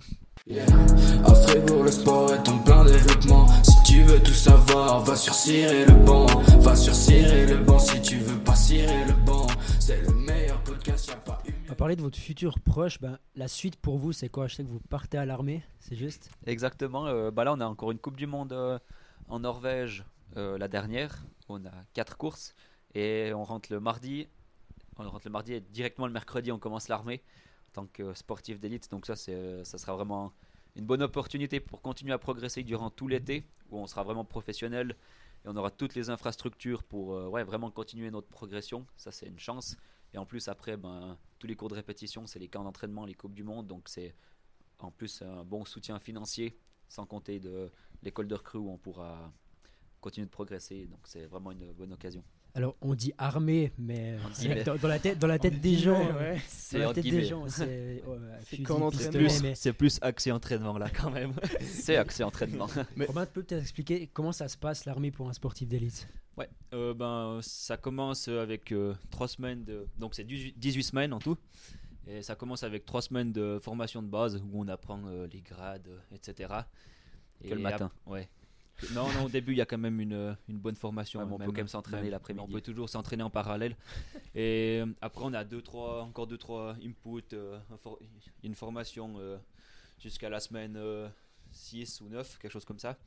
Yeah. À le sport est en plein développement. Si tu veux tout savoir, va le banc. Va le banc si tu veux pas cirer le banc. C'est le meilleur podcast, pas À parler de votre futur proche, ben, la suite pour vous, c'est quoi? Je sais que vous partez à l'armée, c'est juste? Exactement. euh, bah là, on a encore une Coupe du Monde euh, en Norvège, euh, la dernière. On a quatre courses et on rentre le mardi. On rentre le mardi et directement le mercredi, on commence l'armée en tant que sportif d'élite. Donc ça, ça sera vraiment une bonne opportunité pour continuer à progresser durant tout l'été, où on sera vraiment professionnel et on aura toutes les infrastructures pour vraiment continuer notre progression. Ça, c'est une chance. Et en plus, après, ben, tous les cours de répétition, c'est les camps d'entraînement, les Coupes du Monde. Donc c'est en plus un bon soutien financier, sans compter de l'école de recrue où on pourra continuer de progresser. Donc c'est vraiment une bonne occasion. Alors, on dit armée, mais mais- dans, dans la tête, dans la tête des gens, Ouais, euh, C'est la tête des guillemets. gens, c'est [laughs] ouais. Plus- mais- C'est plus axé entraînement là quand même. [laughs] c'est axé entraînement. [laughs] Mais- Romain, tu peux peut-être expliquer comment ça se passe l'armée pour un sportif d'élite? Ouais, euh, ben, ça commence avec euh, trois semaines de. Donc c'est 18 18 semaines en tout. Et ça commence avec trois semaines de formation de base où on apprend euh, les grades, euh, etc. Que le Et matin. ap- Ouais. Non, non, au début, il y a quand même une, euh, une bonne formation. Ouais, mais on peut quand même s'entraîner l'après-midi. On peut toujours s'entraîner en parallèle. [laughs] Et euh, après, on a deux, trois, encore deux, trois inputs, euh, une formation euh, jusqu'à la semaine 6 ou 9, quelque chose comme ça.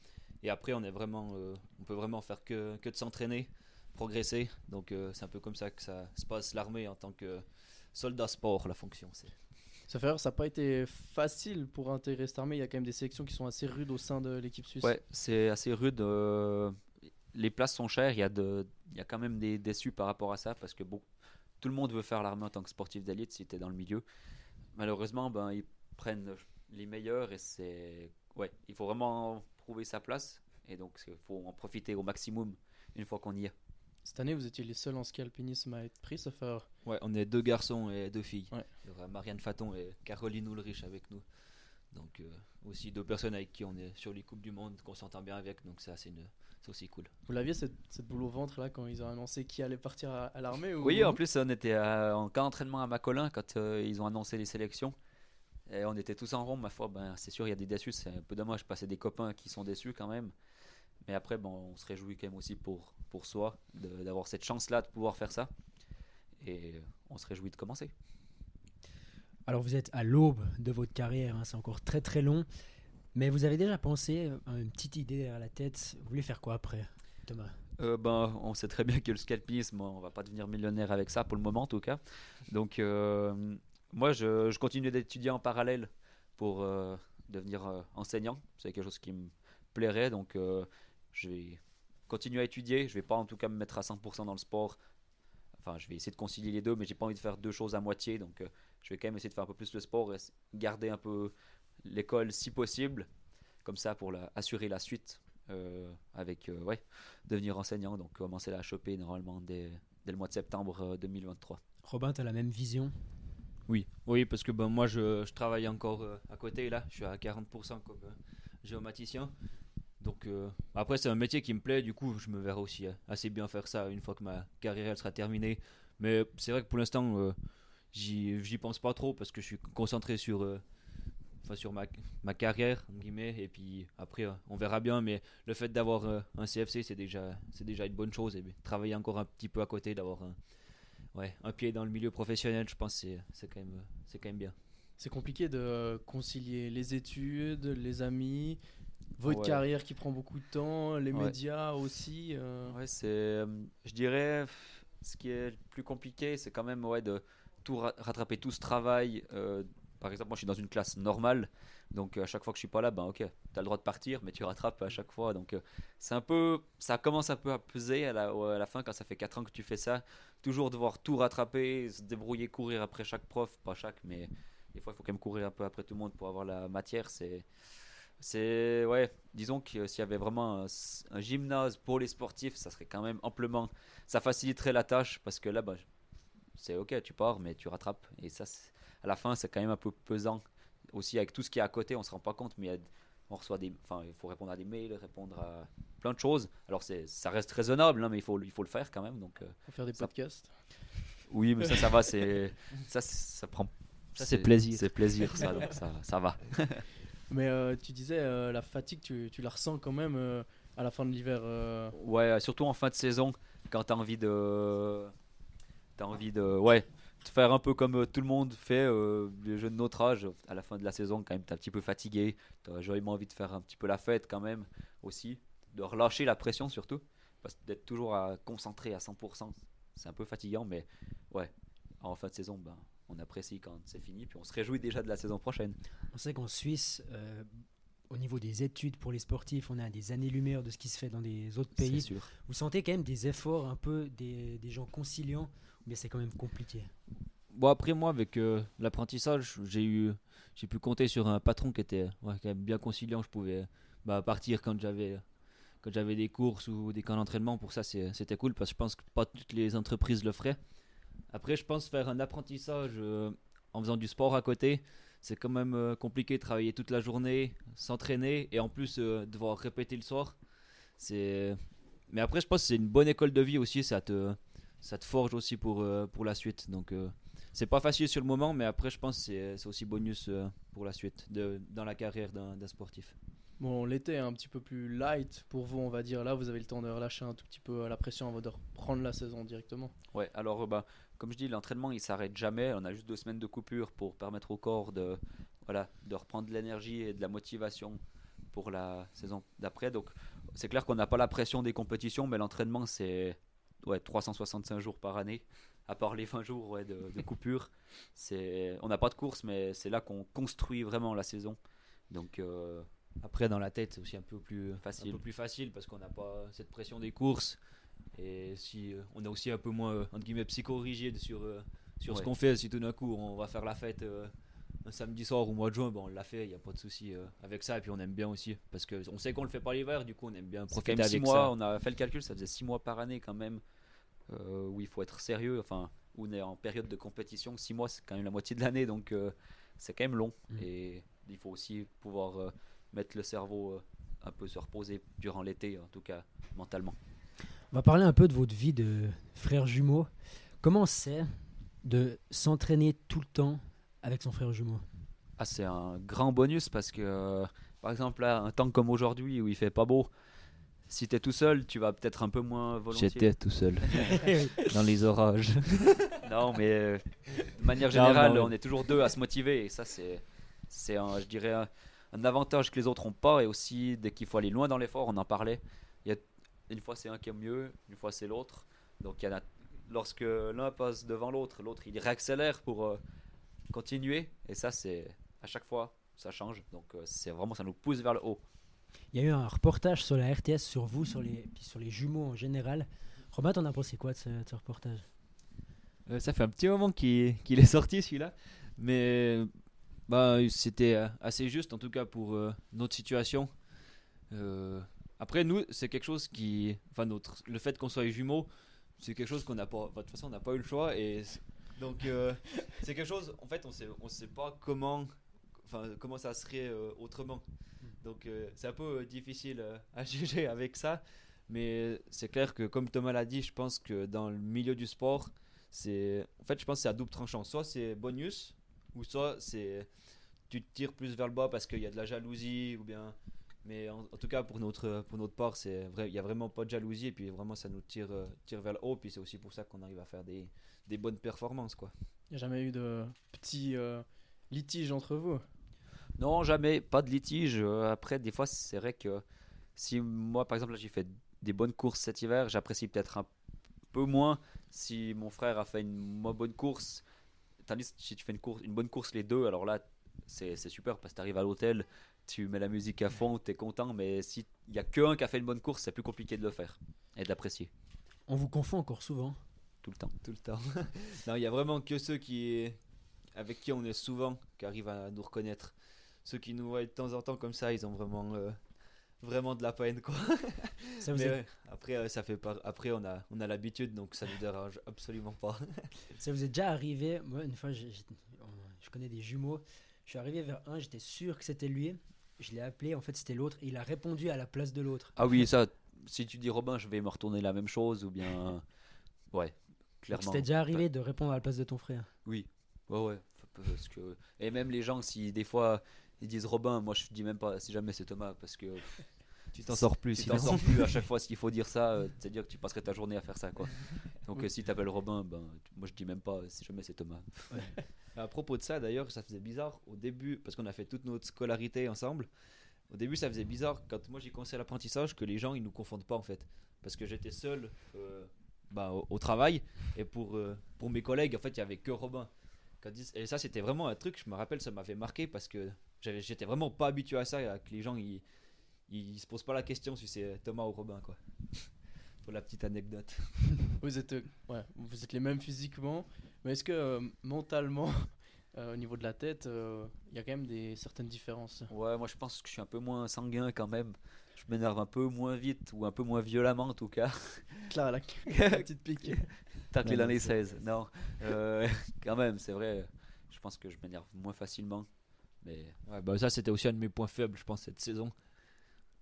Et après, on est vraiment, euh, on peut vraiment faire que, que de s'entraîner, progresser. Donc, euh, c'est un peu comme ça que ça se passe l'armée en tant que soldat sport, la fonction. c'est- Ça fait alors, ça n'a pas été facile pour intégrer cette armée. Il y a quand même des sélections qui sont assez rudes au sein de l'équipe suisse. Ouais, c'est assez rude. euh, les places sont chères. Il y a, de, il y a quand même des déçus par rapport à ça parce que bon, tout le monde veut faire l'armée en tant que sportif d'élite si tu es dans le milieu. Malheureusement, ben, ils prennent les meilleurs et c'est. Ouais, il faut vraiment prouver sa place et donc il faut en profiter au maximum une fois qu'on y est. Cette année, vous étiez les seuls en ski alpinisme à être pris, ça fait alors- Ouais, on est deux garçons et deux filles. Ouais. Il y aura Marianne Faton et Caroline Ulrich avec nous. Donc, euh, aussi deux personnes avec qui on est sur les Coupes du Monde, qu'on s'entend bien avec. Donc, ça, c'est aussi cool. Vous l'aviez cette, cette boule au ventre là quand ils ont annoncé qui allait partir à, à l'armée ou... Oui, en plus, on était à- en cas d'entraînement à Macolin quand euh, ils ont annoncé les sélections. Et on était tous en rond, ma foi. Ben, c'est sûr, il y a des déçus. C'est un peu dommage. Passer des copains qui sont déçus quand même. Mais après, bon, on se réjouit quand même aussi pour, pour soi d'avoir cette chance-là de pouvoir faire ça. Et euh, on se réjouit de commencer. Alors, vous êtes à l'aube de votre carrière, hein, c'est encore très très long. Mais vous avez déjà pensé à une petite idée derrière la tête Vous voulez faire quoi après, Thomas? Euh, ben, on sait très bien que le scalpisme, on va pas devenir millionnaire avec ça pour le moment en tout cas. Donc euh, moi, je, je continue d'étudier en parallèle pour euh, devenir euh, enseignant. C'est quelque chose qui me plairait, donc euh, je vais continuer à étudier. Je vais pas en tout cas me mettre à 100% dans le sport. Enfin, je vais essayer de concilier les deux, mais j'ai pas envie de faire deux choses à moitié. Donc, euh, je vais quand même essayer de faire un peu plus le sport et garder un peu l'école si possible, comme ça pour la- assurer la suite euh, avec euh, ouais devenir enseignant. Donc, commencer à la choper normalement dès, dès le mois de septembre euh, 2023. Robin, tu as la même vision? Oui, oui, parce que ben, moi, je, je travaille encore euh, à côté, là. Je suis à 40% comme euh, géomaticien. Donc, euh, après, c'est un métier qui me plaît. Du coup, je me verrai aussi euh, assez bien faire ça une fois que ma carrière elle sera terminée. Mais c'est vrai que pour l'instant, euh, j'y pense pas trop parce que je suis concentré sur, euh, sur ma, ma carrière, guillemets. Et puis après, on verra bien. Mais le fait d'avoir un CFC, c'est déjà, déjà une bonne chose. Et travailler encore un petit peu à côté, d'avoir un, ouais, un pied dans le milieu professionnel, je pense c'est- quand, c'est quand même bien. C'est compliqué de concilier les études, les amis, votre Ouais. carrière qui prend beaucoup de temps, les Ouais. médias aussi. euh. Ouais, c'est, euh, je dirais, ce qui est le plus compliqué, c'est quand même ouais, de tout ra- rattraper tout ce travail. euh, par exemple, moi je suis dans une classe normale, donc à chaque fois que je suis pas là, ben ok, tu as le droit de partir, mais tu rattrapes à chaque fois. Donc euh, c'est un peu, ça commence un peu à peser à la, à la fin quand ça fait 4 ans que tu fais ça. Toujours devoir tout rattraper, se débrouiller, courir après chaque prof, pas chaque, mais des fois il faut quand même courir un peu après tout le monde pour avoir la matière. C'est. C'est ouais, disons que s'il y avait vraiment un, un gymnase pour les sportifs, ça serait quand même amplement, ça faciliterait la tâche parce que là, bah, c'est ok, tu pars, mais tu rattrapes et ça, à la fin, c'est quand même un peu pesant. Aussi avec tout ce qui est à côté, on se rend pas compte, mais on reçoit des, enfin, il faut répondre à des mails, répondre à plein de choses. Alors c'est, ça reste raisonnable, hein, mais il faut, il faut le faire quand même. Donc euh, Faut faire des Ça- podcasts. oui, mais ça, ça va, [laughs] c'est, ça, ça prend. Ça, c'est plaisir. C'est plaisir, ça, donc ça, ça va. [laughs] Mais euh, tu disais, euh, la fatigue, tu, tu la ressens quand même euh, à la fin de l'hiver. Ouais, surtout en fin de saison, quand t'as envie de. T'as envie de. Ouais, de faire un peu comme tout le monde fait, les jeunes de notre âge, à la fin de la saison, quand même, t'es un petit peu fatigué, t'as joliment envie de faire un petit peu la fête quand même, aussi, de relâcher la pression surtout, parce que d'être toujours à, concentré à 100%, c'est un peu fatigant, mais ouais, en fin de saison, ben, on apprécie quand c'est fini, puis on se réjouit déjà de la saison prochaine. On sait qu'en Suisse, euh, au niveau des études pour les sportifs, on a des années-lumière de ce qui se fait dans des autres C'est pays. sûr. Vous sentez quand même des efforts un peu des, des gens conciliants, mais c'est quand même compliqué. Bon, après, moi, avec euh, l'apprentissage, j'ai eu, j'ai pu compter sur un patron qui était ouais, quand même bien conciliant. Je pouvais bah, partir quand j'avais, quand j'avais des courses ou des camps d'entraînement, pour ça c'est- c'était cool parce que je pense que pas toutes les entreprises le feraient. Après, je pense faire un apprentissage euh, en faisant du sport à côté, c'est quand même euh, compliqué de travailler toute la journée, s'entraîner et en plus euh, devoir répéter le soir. C'est mais après je pense que c'est une bonne école de vie aussi, ça te ça te forge aussi pour euh, pour la suite. Donc euh, c'est pas facile sur le moment, mais après je pense que c'est c'est aussi bonus euh, pour la suite de, dans la carrière d'un sportif. Bon, l'été est un petit peu plus light pour vous, on va dire. Là, vous avez le temps de relâcher un tout petit peu la pression avant de reprendre la saison directement. Ouais, alors bah, comme je dis, l'entraînement il s'arrête jamais. On a juste deux semaines de coupure pour permettre au corps de, voilà, de reprendre de l'énergie et de la motivation pour la saison d'après. Donc c'est clair qu'on n'a pas la pression des compétitions, mais l'entraînement c'est ouais, 365 jours par année, à part les 20 jours ouais, de, de coupure. C'est, on n'a pas de course, mais c'est là qu'on construit vraiment la saison. Donc euh, Après dans la tête c'est aussi un peu plus Facile. un peu plus facile parce qu'on n'a pas cette pression des courses et si euh, on est aussi un peu moins euh, entre guillemets psychorigide sur euh, sur ce qu'on fait. Si tout d'un coup on va faire la fête un samedi soir ou au mois de juin bon on l'a fait il n'y a pas de souci avec ça. Et puis on aime bien aussi parce que on sait qu'on le fait pas l'hiver du coup on aime bien profiter quand même 6 avec mois, ça. on a fait le calcul, ça faisait 6 mois par année quand même, où il faut être sérieux, enfin, où on est en période de compétition, 6 mois c'est quand même la moitié de l'année, donc c'est quand même long, Mm. et il faut aussi pouvoir mettre le cerveau un peu se reposer durant l'été, en tout cas mentalement. On va parler un peu de votre vie de frère jumeau. Comment c'est de s'entraîner tout le temps avec son frère jumeau? Ah, c'est un grand bonus parce que, euh, par exemple, là, un temps comme aujourd'hui où il fait pas beau, si tu es tout seul, tu vas peut-être un peu moins volontiers. j'étais tout seul [laughs] dans les orages [laughs] Non, mais euh, de manière Non, générale, non, on est toujours deux à se motiver et ça, c'est, c'est un, je dirais, un, un avantage que les autres n'ont pas. Et aussi, dès qu'il faut aller loin dans l'effort, on en parlait. Une fois, c'est un qui est mieux, une fois, c'est l'autre. Donc, il y en a, lorsque l'un passe devant l'autre, l'autre il réaccélère pour euh, continuer. Et ça, c'est à chaque fois, ça change. Donc, euh, c'est vraiment, ça nous pousse vers le haut. Il y a eu un reportage sur la RTS sur vous, sur les, puis sur les jumeaux en général. Romain, t'en as pensé quoi de ce, de ce reportage? Euh, ça fait un petit moment qu'il est sorti celui-là, mais bah, c'était assez juste en tout cas pour euh, notre situation. Euh, après, nous, c'est quelque chose qui. Enfin, notre, le fait qu'on soit jumeaux, c'est quelque chose qu'on n'a pas. enfin, de toute façon, on n'a pas eu le choix. Et donc, euh, [laughs] c'est quelque chose. En fait, on sait, on sait pas comment. Enfin, comment ça serait euh, autrement. Donc, euh, c'est un peu difficile à [laughs] juger avec ça. Mais c'est clair que, comme Thomas l'a dit, je pense que dans le milieu du sport, c'est. En fait, je pense que c'est à double tranchant. Soit c'est bonus, ou soit c'est. Tu te tires plus vers le bas parce qu'il y a de la jalousie, ou bien. Mais en, en tout cas, pour notre, pour notre part, c'est vrai, il n'y a vraiment pas de jalousie, et puis vraiment, ça nous tire, euh, tire vers le haut, puis c'est aussi pour ça qu'on arrive à faire des, des bonnes performances, quoi. Il n'y a jamais eu de petits euh, litiges entre vous? Non, jamais, pas de litige. Euh, Après, des fois, c'est vrai que si moi, par exemple, j'ai fait des bonnes courses cet hiver, j'apprécie peut-être un peu moins si mon frère a fait une moins bonne course. Tandis que si tu fais une, course, une bonne course les deux, alors là, c'est c'est super parce que tu arrives à l'hôtel, tu mets la musique à fond, tu es content, mais s'il n'y a qu'un qui a fait une bonne course, c'est plus compliqué de le faire et d'apprécier On vous confond encore souvent. tout le temps. Tout le temps. [laughs] non, il y a vraiment que ceux qui, avec qui on est souvent qui arrivent à nous reconnaître. Ceux qui nous voient de temps en temps comme ça, ils ont vraiment, euh, vraiment de la peine, quoi. [laughs] Ça vous, Mais est, ouais, après, euh, ça fait pas... après, on a, on a l'habitude, donc ça nous dérange absolument pas. [laughs] ça vous est déjà arrivé Moi, une fois, j'ai- j'ai- je connais des jumeaux. Je suis arrivé vers un, j'étais sûr que c'était lui. Je l'ai appelé, en fait, c'était l'autre. Et il a répondu à la place de l'autre. Ah oui, ça, si tu dis Robin, je vais me retourner la même chose ou bien. Ouais, Donc, clairement. C'était déjà arrivé de répondre à la place de ton frère. Oui, ouais, ouais. Parce que... Et même les gens, si des fois ils disent Robin, moi je dis même pas si jamais c'est Thomas parce que tu t'en sors plus, tu t'en sors plus à chaque fois s'il faut dire ça, euh, [laughs] c'est-à-dire que tu passerais ta journée à faire ça quoi. Donc euh, si t'appelles Robin, ben moi je dis même pas si jamais c'est Thomas. À propos de ça, d'ailleurs, ça faisait bizarre au début, parce qu'on a fait toute notre scolarité ensemble. Au début, ça faisait bizarre quand moi j'ai commencé l'apprentissage que les gens ils nous confondent pas en fait. Parce que j'étais seul euh, bah, au, au travail et pour, euh, pour mes collègues, en fait, il y avait que Robin. Quand ils- et ça, c'était vraiment un truc, je me rappelle, ça m'avait marqué parce que j'étais vraiment pas habitué à ça, que les gens ils, ils se posent pas la question si c'est Thomas ou Robin quoi. [laughs] pour la petite anecdote. [laughs] Vous êtes, euh, ouais, vous êtes les mêmes physiquement, mais est-ce que euh, mentalement, [laughs] euh, au niveau de la tête, euh, il y a quand même des certaines différences? Ouais, moi je pense que je suis un peu moins sanguin quand même. je m'énerve un peu moins vite ou un peu moins violemment en tout cas. Claire, la, la petite pique. Tacle Non, dans les c'est- 16. Non, euh, quand même, c'est vrai. Je pense que je m'énerve moins facilement. Mais Ouais, bah ça c'était aussi un de mes points faibles, je pense, cette saison.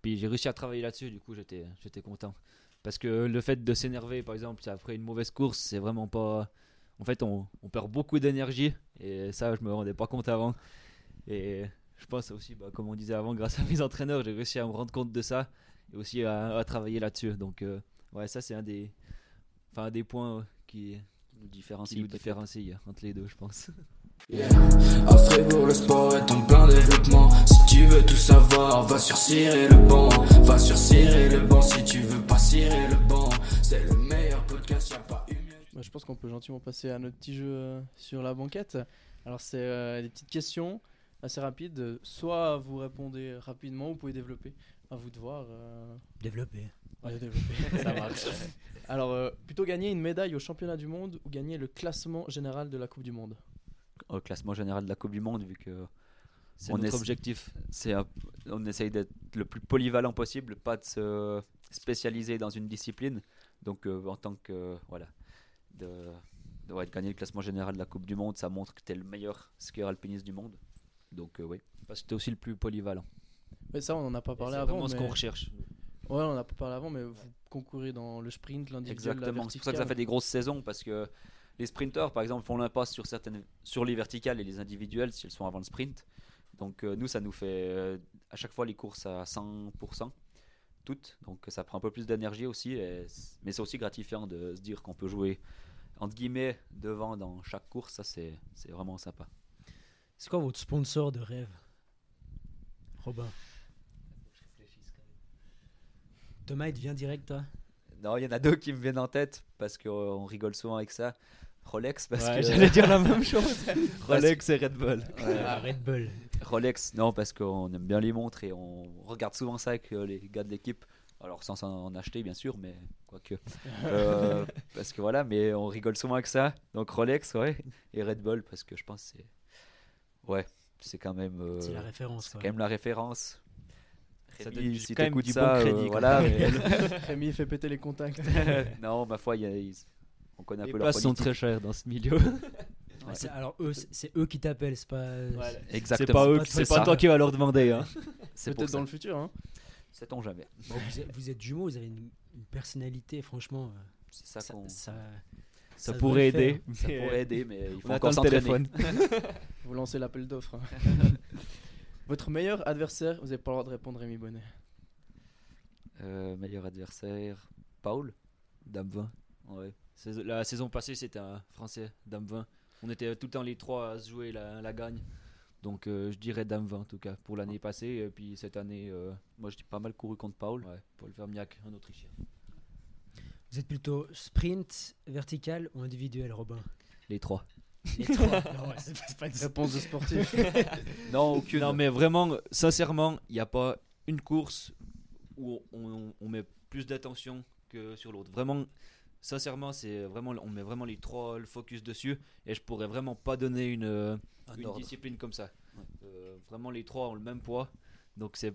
Puis j'ai réussi à travailler là-dessus, du coup j'étais j'étais content. Parce que le fait de s'énerver, par exemple, après une mauvaise course, c'est vraiment pas. En fait, on, on perd beaucoup d'énergie et ça, je me rendais pas compte avant. Et je pense aussi, bah, comme on disait avant, grâce à mes entraîneurs, j'ai réussi à me rendre compte de ça et aussi à, à travailler là-dessus. Donc, euh, ouais, ça c'est un des, enfin, un des points euh, qui, nous qui différencie. nous peut-être. différencie entre les deux, je pense. Yeah. À Fribourg, le sport est en plein développement. Tu veux tout savoir, va sur Cirer le banc. Va sur Cirer le banc si tu veux pas cirer le banc. C'est le meilleur podcast, y'a pas eu mieux. Bah, je pense qu'on peut gentiment passer à notre petit jeu euh, sur la banquette. Alors, c'est euh, des petites questions assez rapides. Soit vous répondez rapidement, vous pouvez développer. À vous de voir. euh, Développer. ouais, développer. [laughs] Ça marche. Alors, euh, plutôt gagner une médaille au championnat du monde ou gagner le classement général de la Coupe du Monde? Au classement général de la Coupe du Monde, vu que C'est On notre essa- objectif. c'est on essaye d'être le plus polyvalent possible, pas de se spécialiser dans une discipline. Donc, euh, en tant que voilà, de, de, ouais, de gagner le classement général de la Coupe du Monde, ça montre que tu es le meilleur skieur alpiniste du monde. Donc, euh, oui. Parce que t'es aussi le plus polyvalent. Mais ça, on en a pas parlé c'est avant. vraiment ce qu'on recherche. Ouais, on en a pas parlé avant, mais vous concourez dans le sprint, l'individuel, la Exactement. C'est pour ça que ça fait des grosses saisons parce que les sprinteurs, par exemple, font l'impasse sur certaines, sur les verticales et les individuelles si elles sont avant le sprint. Donc euh, nous, ça nous fait euh, à chaque fois les courses à 100%, toutes. Donc ça prend un peu plus d'énergie aussi, et mais c'est aussi gratifiant de se dire qu'on peut jouer entre guillemets devant dans chaque course. Ça, c'est c'est vraiment sympa. C'est quoi votre sponsor de rêve Robin? Thomas, il te vient direct, toi? Non, il y en a deux qui me viennent en tête parce qu'on rigole souvent avec ça. Rolex, parce Ouais, que J'allais dire la [laughs] même chose. Rolex et Red Bull. Ouais. Ah, Red Bull. Rolex, non, parce qu'on aime bien les montres et on regarde souvent ça avec euh, les gars de l'équipe. Alors, sans en acheter, bien sûr, mais quoique. [laughs] Euh, parce que voilà, mais on rigole souvent avec ça. Donc, Rolex, ouais. Et Red Bull, parce que je pense que c'est. Ouais, c'est quand même. euh, C'est la référence. c'est quand même la référence. Ça Rémi, donne du- si quand même du bon ça, euh, crédit, quand voilà. mais- [laughs] Rémi fait péter les contacts. [laughs] non, ma foi, y a- on connaît un Les peu leur places sont très chères dans ce milieu. Ouais, c'est- alors, eux, c'est c'est eux qui t'appellent, c'est pas. C'est Exactement. pas eux, c'est toi, pas toi qui vas leur demander. Hein. C'est Peut-être ça. dans le futur. Hein. Sait-on jamais. Bon, vous, êtes, vous êtes jumeaux, vous avez une, une personnalité, franchement. euh, C'est ça, ça, qu'on. ça- Ça, Ça pourrait aider. Ça mais pourrait aider, mais il faut On encore s'entraîner. téléphone. [laughs] Vous lancez l'appel d'offres. [laughs] Votre meilleur adversaire, vous n'avez pas le droit de répondre Rémi Bonnet. Euh, meilleur adversaire, Paul Dame 20. Ouais. Sais- La saison passée, c'était un Français, Dame 20. On était tout le temps les trois à se jouer la, la gagne. Donc euh, je dirais Dame 20 en tout cas pour l'année passée. Et puis cette année, euh, Moi, j'ai pas mal couru contre Paul. ouais, Paul Vermiac, un Autrichien. Vous êtes plutôt sprint, vertical ou individuel, Robin? Les trois. Les trois. [laughs] Non, ouais, c'est pas- c'est pas du- Réponse de sportif. [laughs] Non, aucune. Non, mais vraiment, sincèrement, il n'y a pas une course où on, on met plus d'attention que sur l'autre. Vraiment, sincèrement, c'est vraiment, on met vraiment les trois le focus dessus. Et je pourrais vraiment pas donner une, euh, Un une discipline comme ça. Ouais. Euh, vraiment, les trois ont le même poids. Donc c'est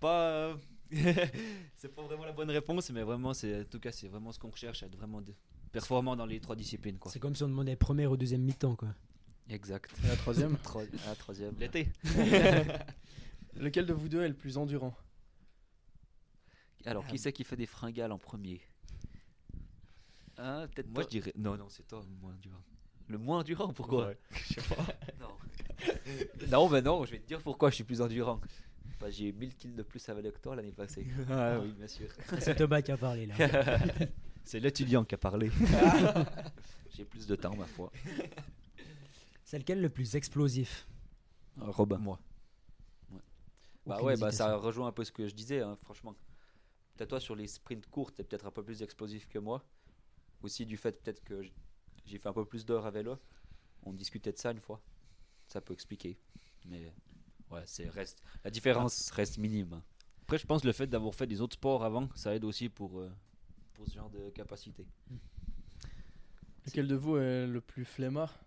pas. [laughs] c'est pas vraiment la bonne réponse, mais vraiment, c'est en tout cas, c'est vraiment ce qu'on recherche, être vraiment de- performant dans les trois disciplines. Quoi. C'est comme si on demandait première ou deuxième mi-temps, quoi. Exact. Et la troisième [laughs] Trois- ah, troisième. L'été. [laughs] Lequel de vous deux est le plus endurant? Alors, qui c'est qui fait des fringales en premier? Hein, Peut-être Moi, toi. je dirais. Non, non, c'est toi, le moins dur. Le moins endurant, pourquoi Ouais, Je sais pas. [laughs] Non. [laughs] non, mais non, je vais te dire pourquoi je suis plus endurant. Bah, j'ai 1000 kills de plus à vélo que toi l'année passée. [laughs] ah oui, bien sûr. C'est Thomas qui a parlé, là. C'est l'étudiant qui a parlé. J'ai plus de temps, ma foi. C'est lequel le plus explosif Robin. Moi. Bah Aucune ouais, bah ça rejoint un peu ce que je disais, hein, franchement. Peut-être toi sur les sprints courts, t'es peut-être un peu plus explosif que moi. Aussi du fait peut-être que j'ai fait un peu plus d'heures à vélo. On discutait de ça une fois. Ça peut expliquer. Mais ouais, c'est reste la différence reste minime. Après, je pense que le fait d'avoir fait des autres sports avant, ça aide aussi pour, euh, pour ce genre de capacité. Lequel de vous est le plus flemmard?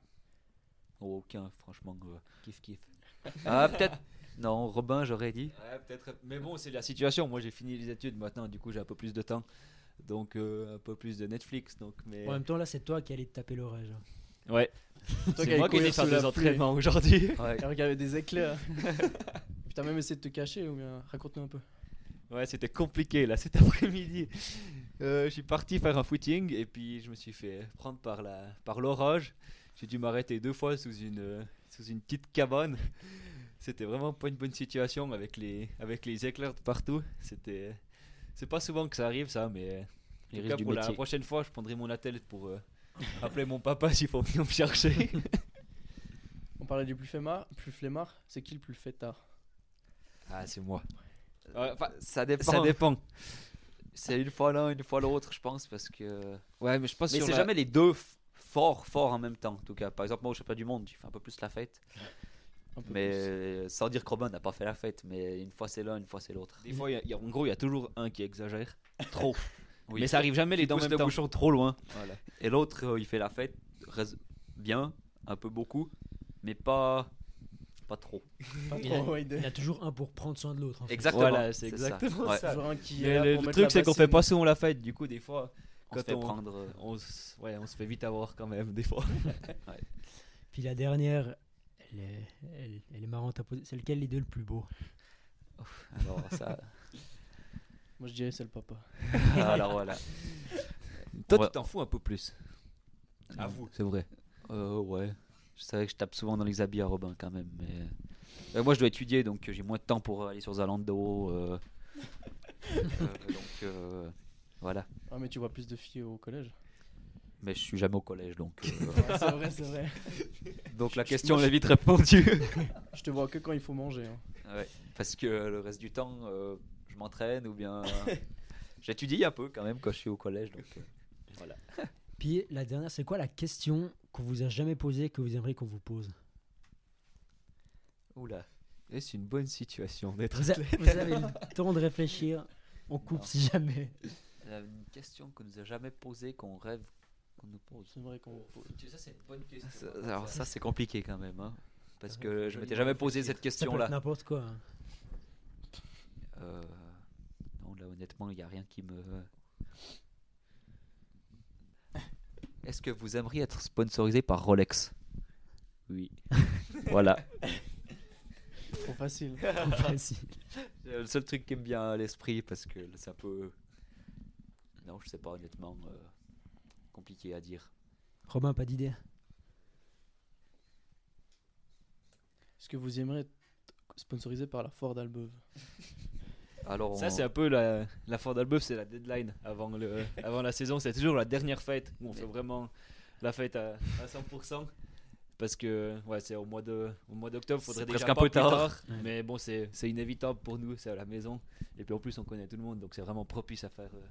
Oh, aucun, franchement. euh. Kiff kiff. [laughs] Ah, peut-être Non, Robin, j'aurais dit. Ouais, peut-être. Mais bon, c'est la situation. Moi, j'ai fini les études maintenant, du coup, j'ai un peu plus de temps. Donc, euh, un peu plus de Netflix. Donc, mais... En même temps, là, c'est toi qui allais te taper l'orage. hein. Ouais. [laughs] Toi C'est qui moi qui ai courir faire des entraînements aujourd'hui. [laughs] Ouais. Alors qu'il y avait des éclairs. [laughs] T'as même essayé de te cacher ou bien raconte-nous un peu. Ouais, c'était compliqué là cet après-midi. Euh, je suis parti faire un footing et puis je me suis fait prendre par la par l'orage. J'ai dû m'arrêter deux fois sous une euh, sous une petite cabane. C'était vraiment pas une bonne situation avec les avec les éclairs de partout. C'était c'est pas souvent que ça arrive ça, mais en Les tout cas, du pour la prochaine fois, je prendrai mon attelette pour euh, [laughs] appeler mon papa s'il faut venir me chercher. [laughs] On parlait du plus flemmard. Plus flemmard. C'est qui le plus fêtard? Ah, c'est moi. Ça dépend. ça dépend. C'est une fois l'un, une fois l'autre, je pense, parce que. Ouais, mais je pense Mais c'est la- jamais les deux forts, forts en même temps. En tout cas, par exemple, moi au championnat du monde, j'ai fait un peu plus la fête. Mais plus. euh, sans dire que Robin n'a pas fait la fête, mais une fois c'est l'un, une fois c'est l'autre. Des fois, y a- y a- en gros, il y a toujours un qui exagère. [laughs] Trop. Oui. Mais ça arrive jamais les pousse même le temps. bouchon trop loin. Voilà. Et l'autre, euh, il fait la fête bien, un peu beaucoup, mais pas, pas trop. Pas Il trop, a, ouais, de- il a toujours un pour prendre soin de l'autre. en fait. Exactement. Voilà, c'est exactement ça. Qui là le, truc, c'est qu'on fait pas souvent la fête. Du coup, des fois, On se fait on- prendre. euh, on, ouais, on se fait vite avoir quand même, des fois. [laughs] Puis la dernière, elle est, elle, elle est marrante à poser. C'est lequel les deux le plus beau? Alors, ça, [laughs] Moi je dirais c'est le papa. alors voilà. [laughs] Toi, Ouais. tu t'en fous un peu plus. Avoue. C'est vrai. Euh, ouais. Je savais que je tape souvent dans les habits à Robin quand même. Mais... Euh, moi, je dois étudier, donc euh, j'ai moins de temps pour aller sur Zalando. euh, [laughs] euh, donc euh, voilà. Ah mais tu vois plus de filles au collège. Mais je suis jamais au collège, donc, euh, [laughs] c'est vrai, c'est vrai. donc la question est vite répondue. [laughs] Je te vois que quand il faut manger. hein. Ouais, parce que le reste du temps, euh, je m'entraîne ou bien [laughs] j'étudie un peu quand même quand je suis au collège. Donc, euh, voilà. Puis la dernière, c'est quoi la question qu'on vous a jamais posée que vous aimeriez qu'on vous pose? Oula. C'est une bonne situation d'être. vous, vous avez le temps de réfléchir. On coupe Non. si jamais. Une question qu'on nous a jamais posée, qu'on rêve qu'on nous pose. C'est vrai qu'on. Ça, c'est une bonne question. Ça- Alors ça, c'est compliqué quand même. hein, parce que je m'étais jamais posé cette question-là. n'importe quoi. hein. Euh, non, là honnêtement, il n'y a rien qui me. Est-ce que vous aimeriez être sponsorisé par Rolex? Oui. [laughs] voilà. Trop facile. [laughs] Trop facile. C'est le seul truc qui me vient à l'esprit parce que c'est un peu. Non, je sais pas honnêtement. euh, compliqué à dire. Robin, pas d'idée Est-ce que vous aimeriez être sponsorisé par la Ford Albeuve [laughs] Alors, Ça, on- c'est un peu la, la Ford Albeuf, c'est la deadline avant, le, [laughs] avant la saison. C'est toujours la dernière fête où on fait vraiment la fête à, à 100%. Parce que ouais, c'est au mois de au mois d'octobre, faudrait déjà presque un pas peu plus tard. Ouais. Mais bon, c'est c'est inévitable pour nous, c'est à la maison. Et puis en plus, on connaît tout le monde, donc c'est vraiment propice à faire euh,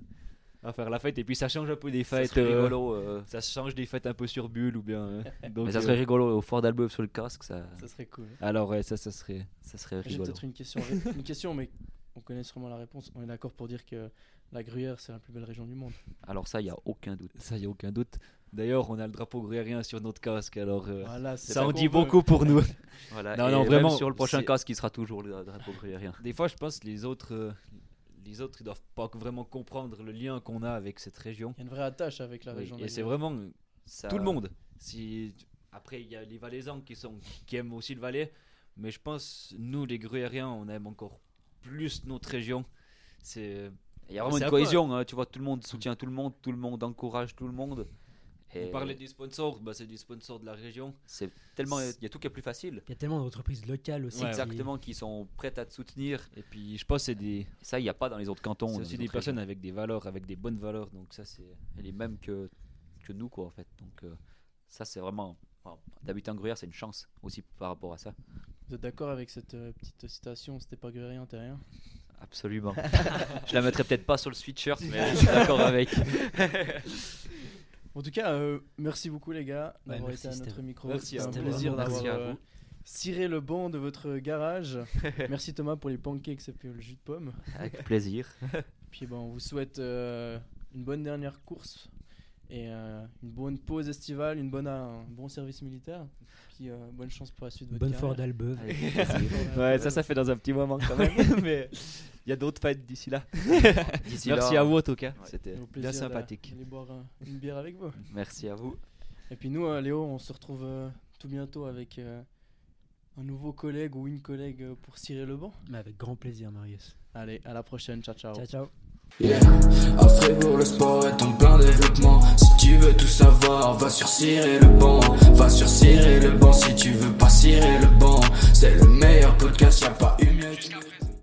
à faire la fête. Et puis ça change un peu des ça fêtes. serait euh, rigolo. euh, ça change des fêtes un peu sur bulle ou bien. euh, [laughs] donc, mais ça euh, serait rigolo au Ford Albeuf sur le casque, ça, Ça serait cool. Alors ouais, ça, ça serait. ça serait J'ai rigolo. peut-être une question. une question, mais on connaît sûrement la réponse. On est d'accord pour dire que la Gruyère, c'est la plus belle région du monde. Alors ça, il y a aucun doute. Ça, y a aucun doute. D'ailleurs, on a le drapeau gruyérien sur notre casque, alors euh, Voilà, ça en dit beaucoup pour nous. Voilà. Non, et non, même vraiment, sur le prochain casque, il sera toujours le drapeau gruyérien. Des fois, je pense que les autres, euh, les autres, ils doivent pas vraiment comprendre le lien qu'on a avec cette région. Il y a une vraie attache avec la Oui, région. de et la c'est vraiment Ça- tout le monde. Si après, il y a les Valaisans qui sont qui aiment aussi le Valais, mais je pense nous, les Gruyériens, on aime encore plus notre région. C'est Il y a vraiment une cohésion, hein, tu vois, tout le monde soutient tout le monde, tout le monde encourage tout le monde. Et on parlait des sponsors, bah, c'est des sponsors de la région. c'est tellement, il y a tout qui est plus facile. Il y a tellement d'entreprises locales aussi. Ouais, Exactement, qui sont prêtes à te soutenir. Et puis, je pense que c'est des, ça, il n'y a pas dans les autres cantons. c'est aussi des personnes régions. avec des valeurs, avec des bonnes valeurs. Donc ça, c'est les mêmes que, que nous, quoi, en fait. Donc, euh, ça, c'est vraiment. D'habiter en Gruyère, c'est une chance aussi par rapport à ça. Vous êtes d'accord avec cette euh, petite citation C'était pas gruyérien, t'es rien? Absolument. [laughs] je la mettrais peut-être pas sur le sweatshirt, mais [laughs] je suis d'accord avec. [laughs] En tout cas, euh, merci beaucoup les gars d'avoir merci, été à notre micro. merci un vous. plaisir d'avoir merci à euh, vous. ciré le banc de votre garage. [laughs] merci Thomas pour les pancakes et puis le jus de pomme. Avec plaisir. Puis ben, on vous souhaite euh, une bonne dernière course Et euh, une bonne pause estivale, une bonne, un bon service militaire. Puis euh, bonne chance pour la suite de votre Bonne Ford carrière. d'Albeuve. [laughs] Ouais, ça, ça fait dans un petit moment quand même. [laughs] mais il y a d'autres fêtes d'ici là. D'ici Merci là, à vous en tout cas. Ouais. C'était bien sympathique. d'aller boire un- une bière avec vous. Merci à vous. Et puis nous, euh, Léo, on se retrouve euh, tout bientôt avec euh, un nouveau collègue ou une collègue euh, pour cirer le banc. Mais avec grand plaisir, Marius. Allez, à la prochaine. Ciao, ciao. Ciao, ciao. Yeah. À Fribourg, le sport est en plein développement. Si tu veux tout savoir, va sur cirer le banc. Va sur cirer le banc si tu veux pas cirer le banc. C'est le meilleur podcast, y a pas une mieux.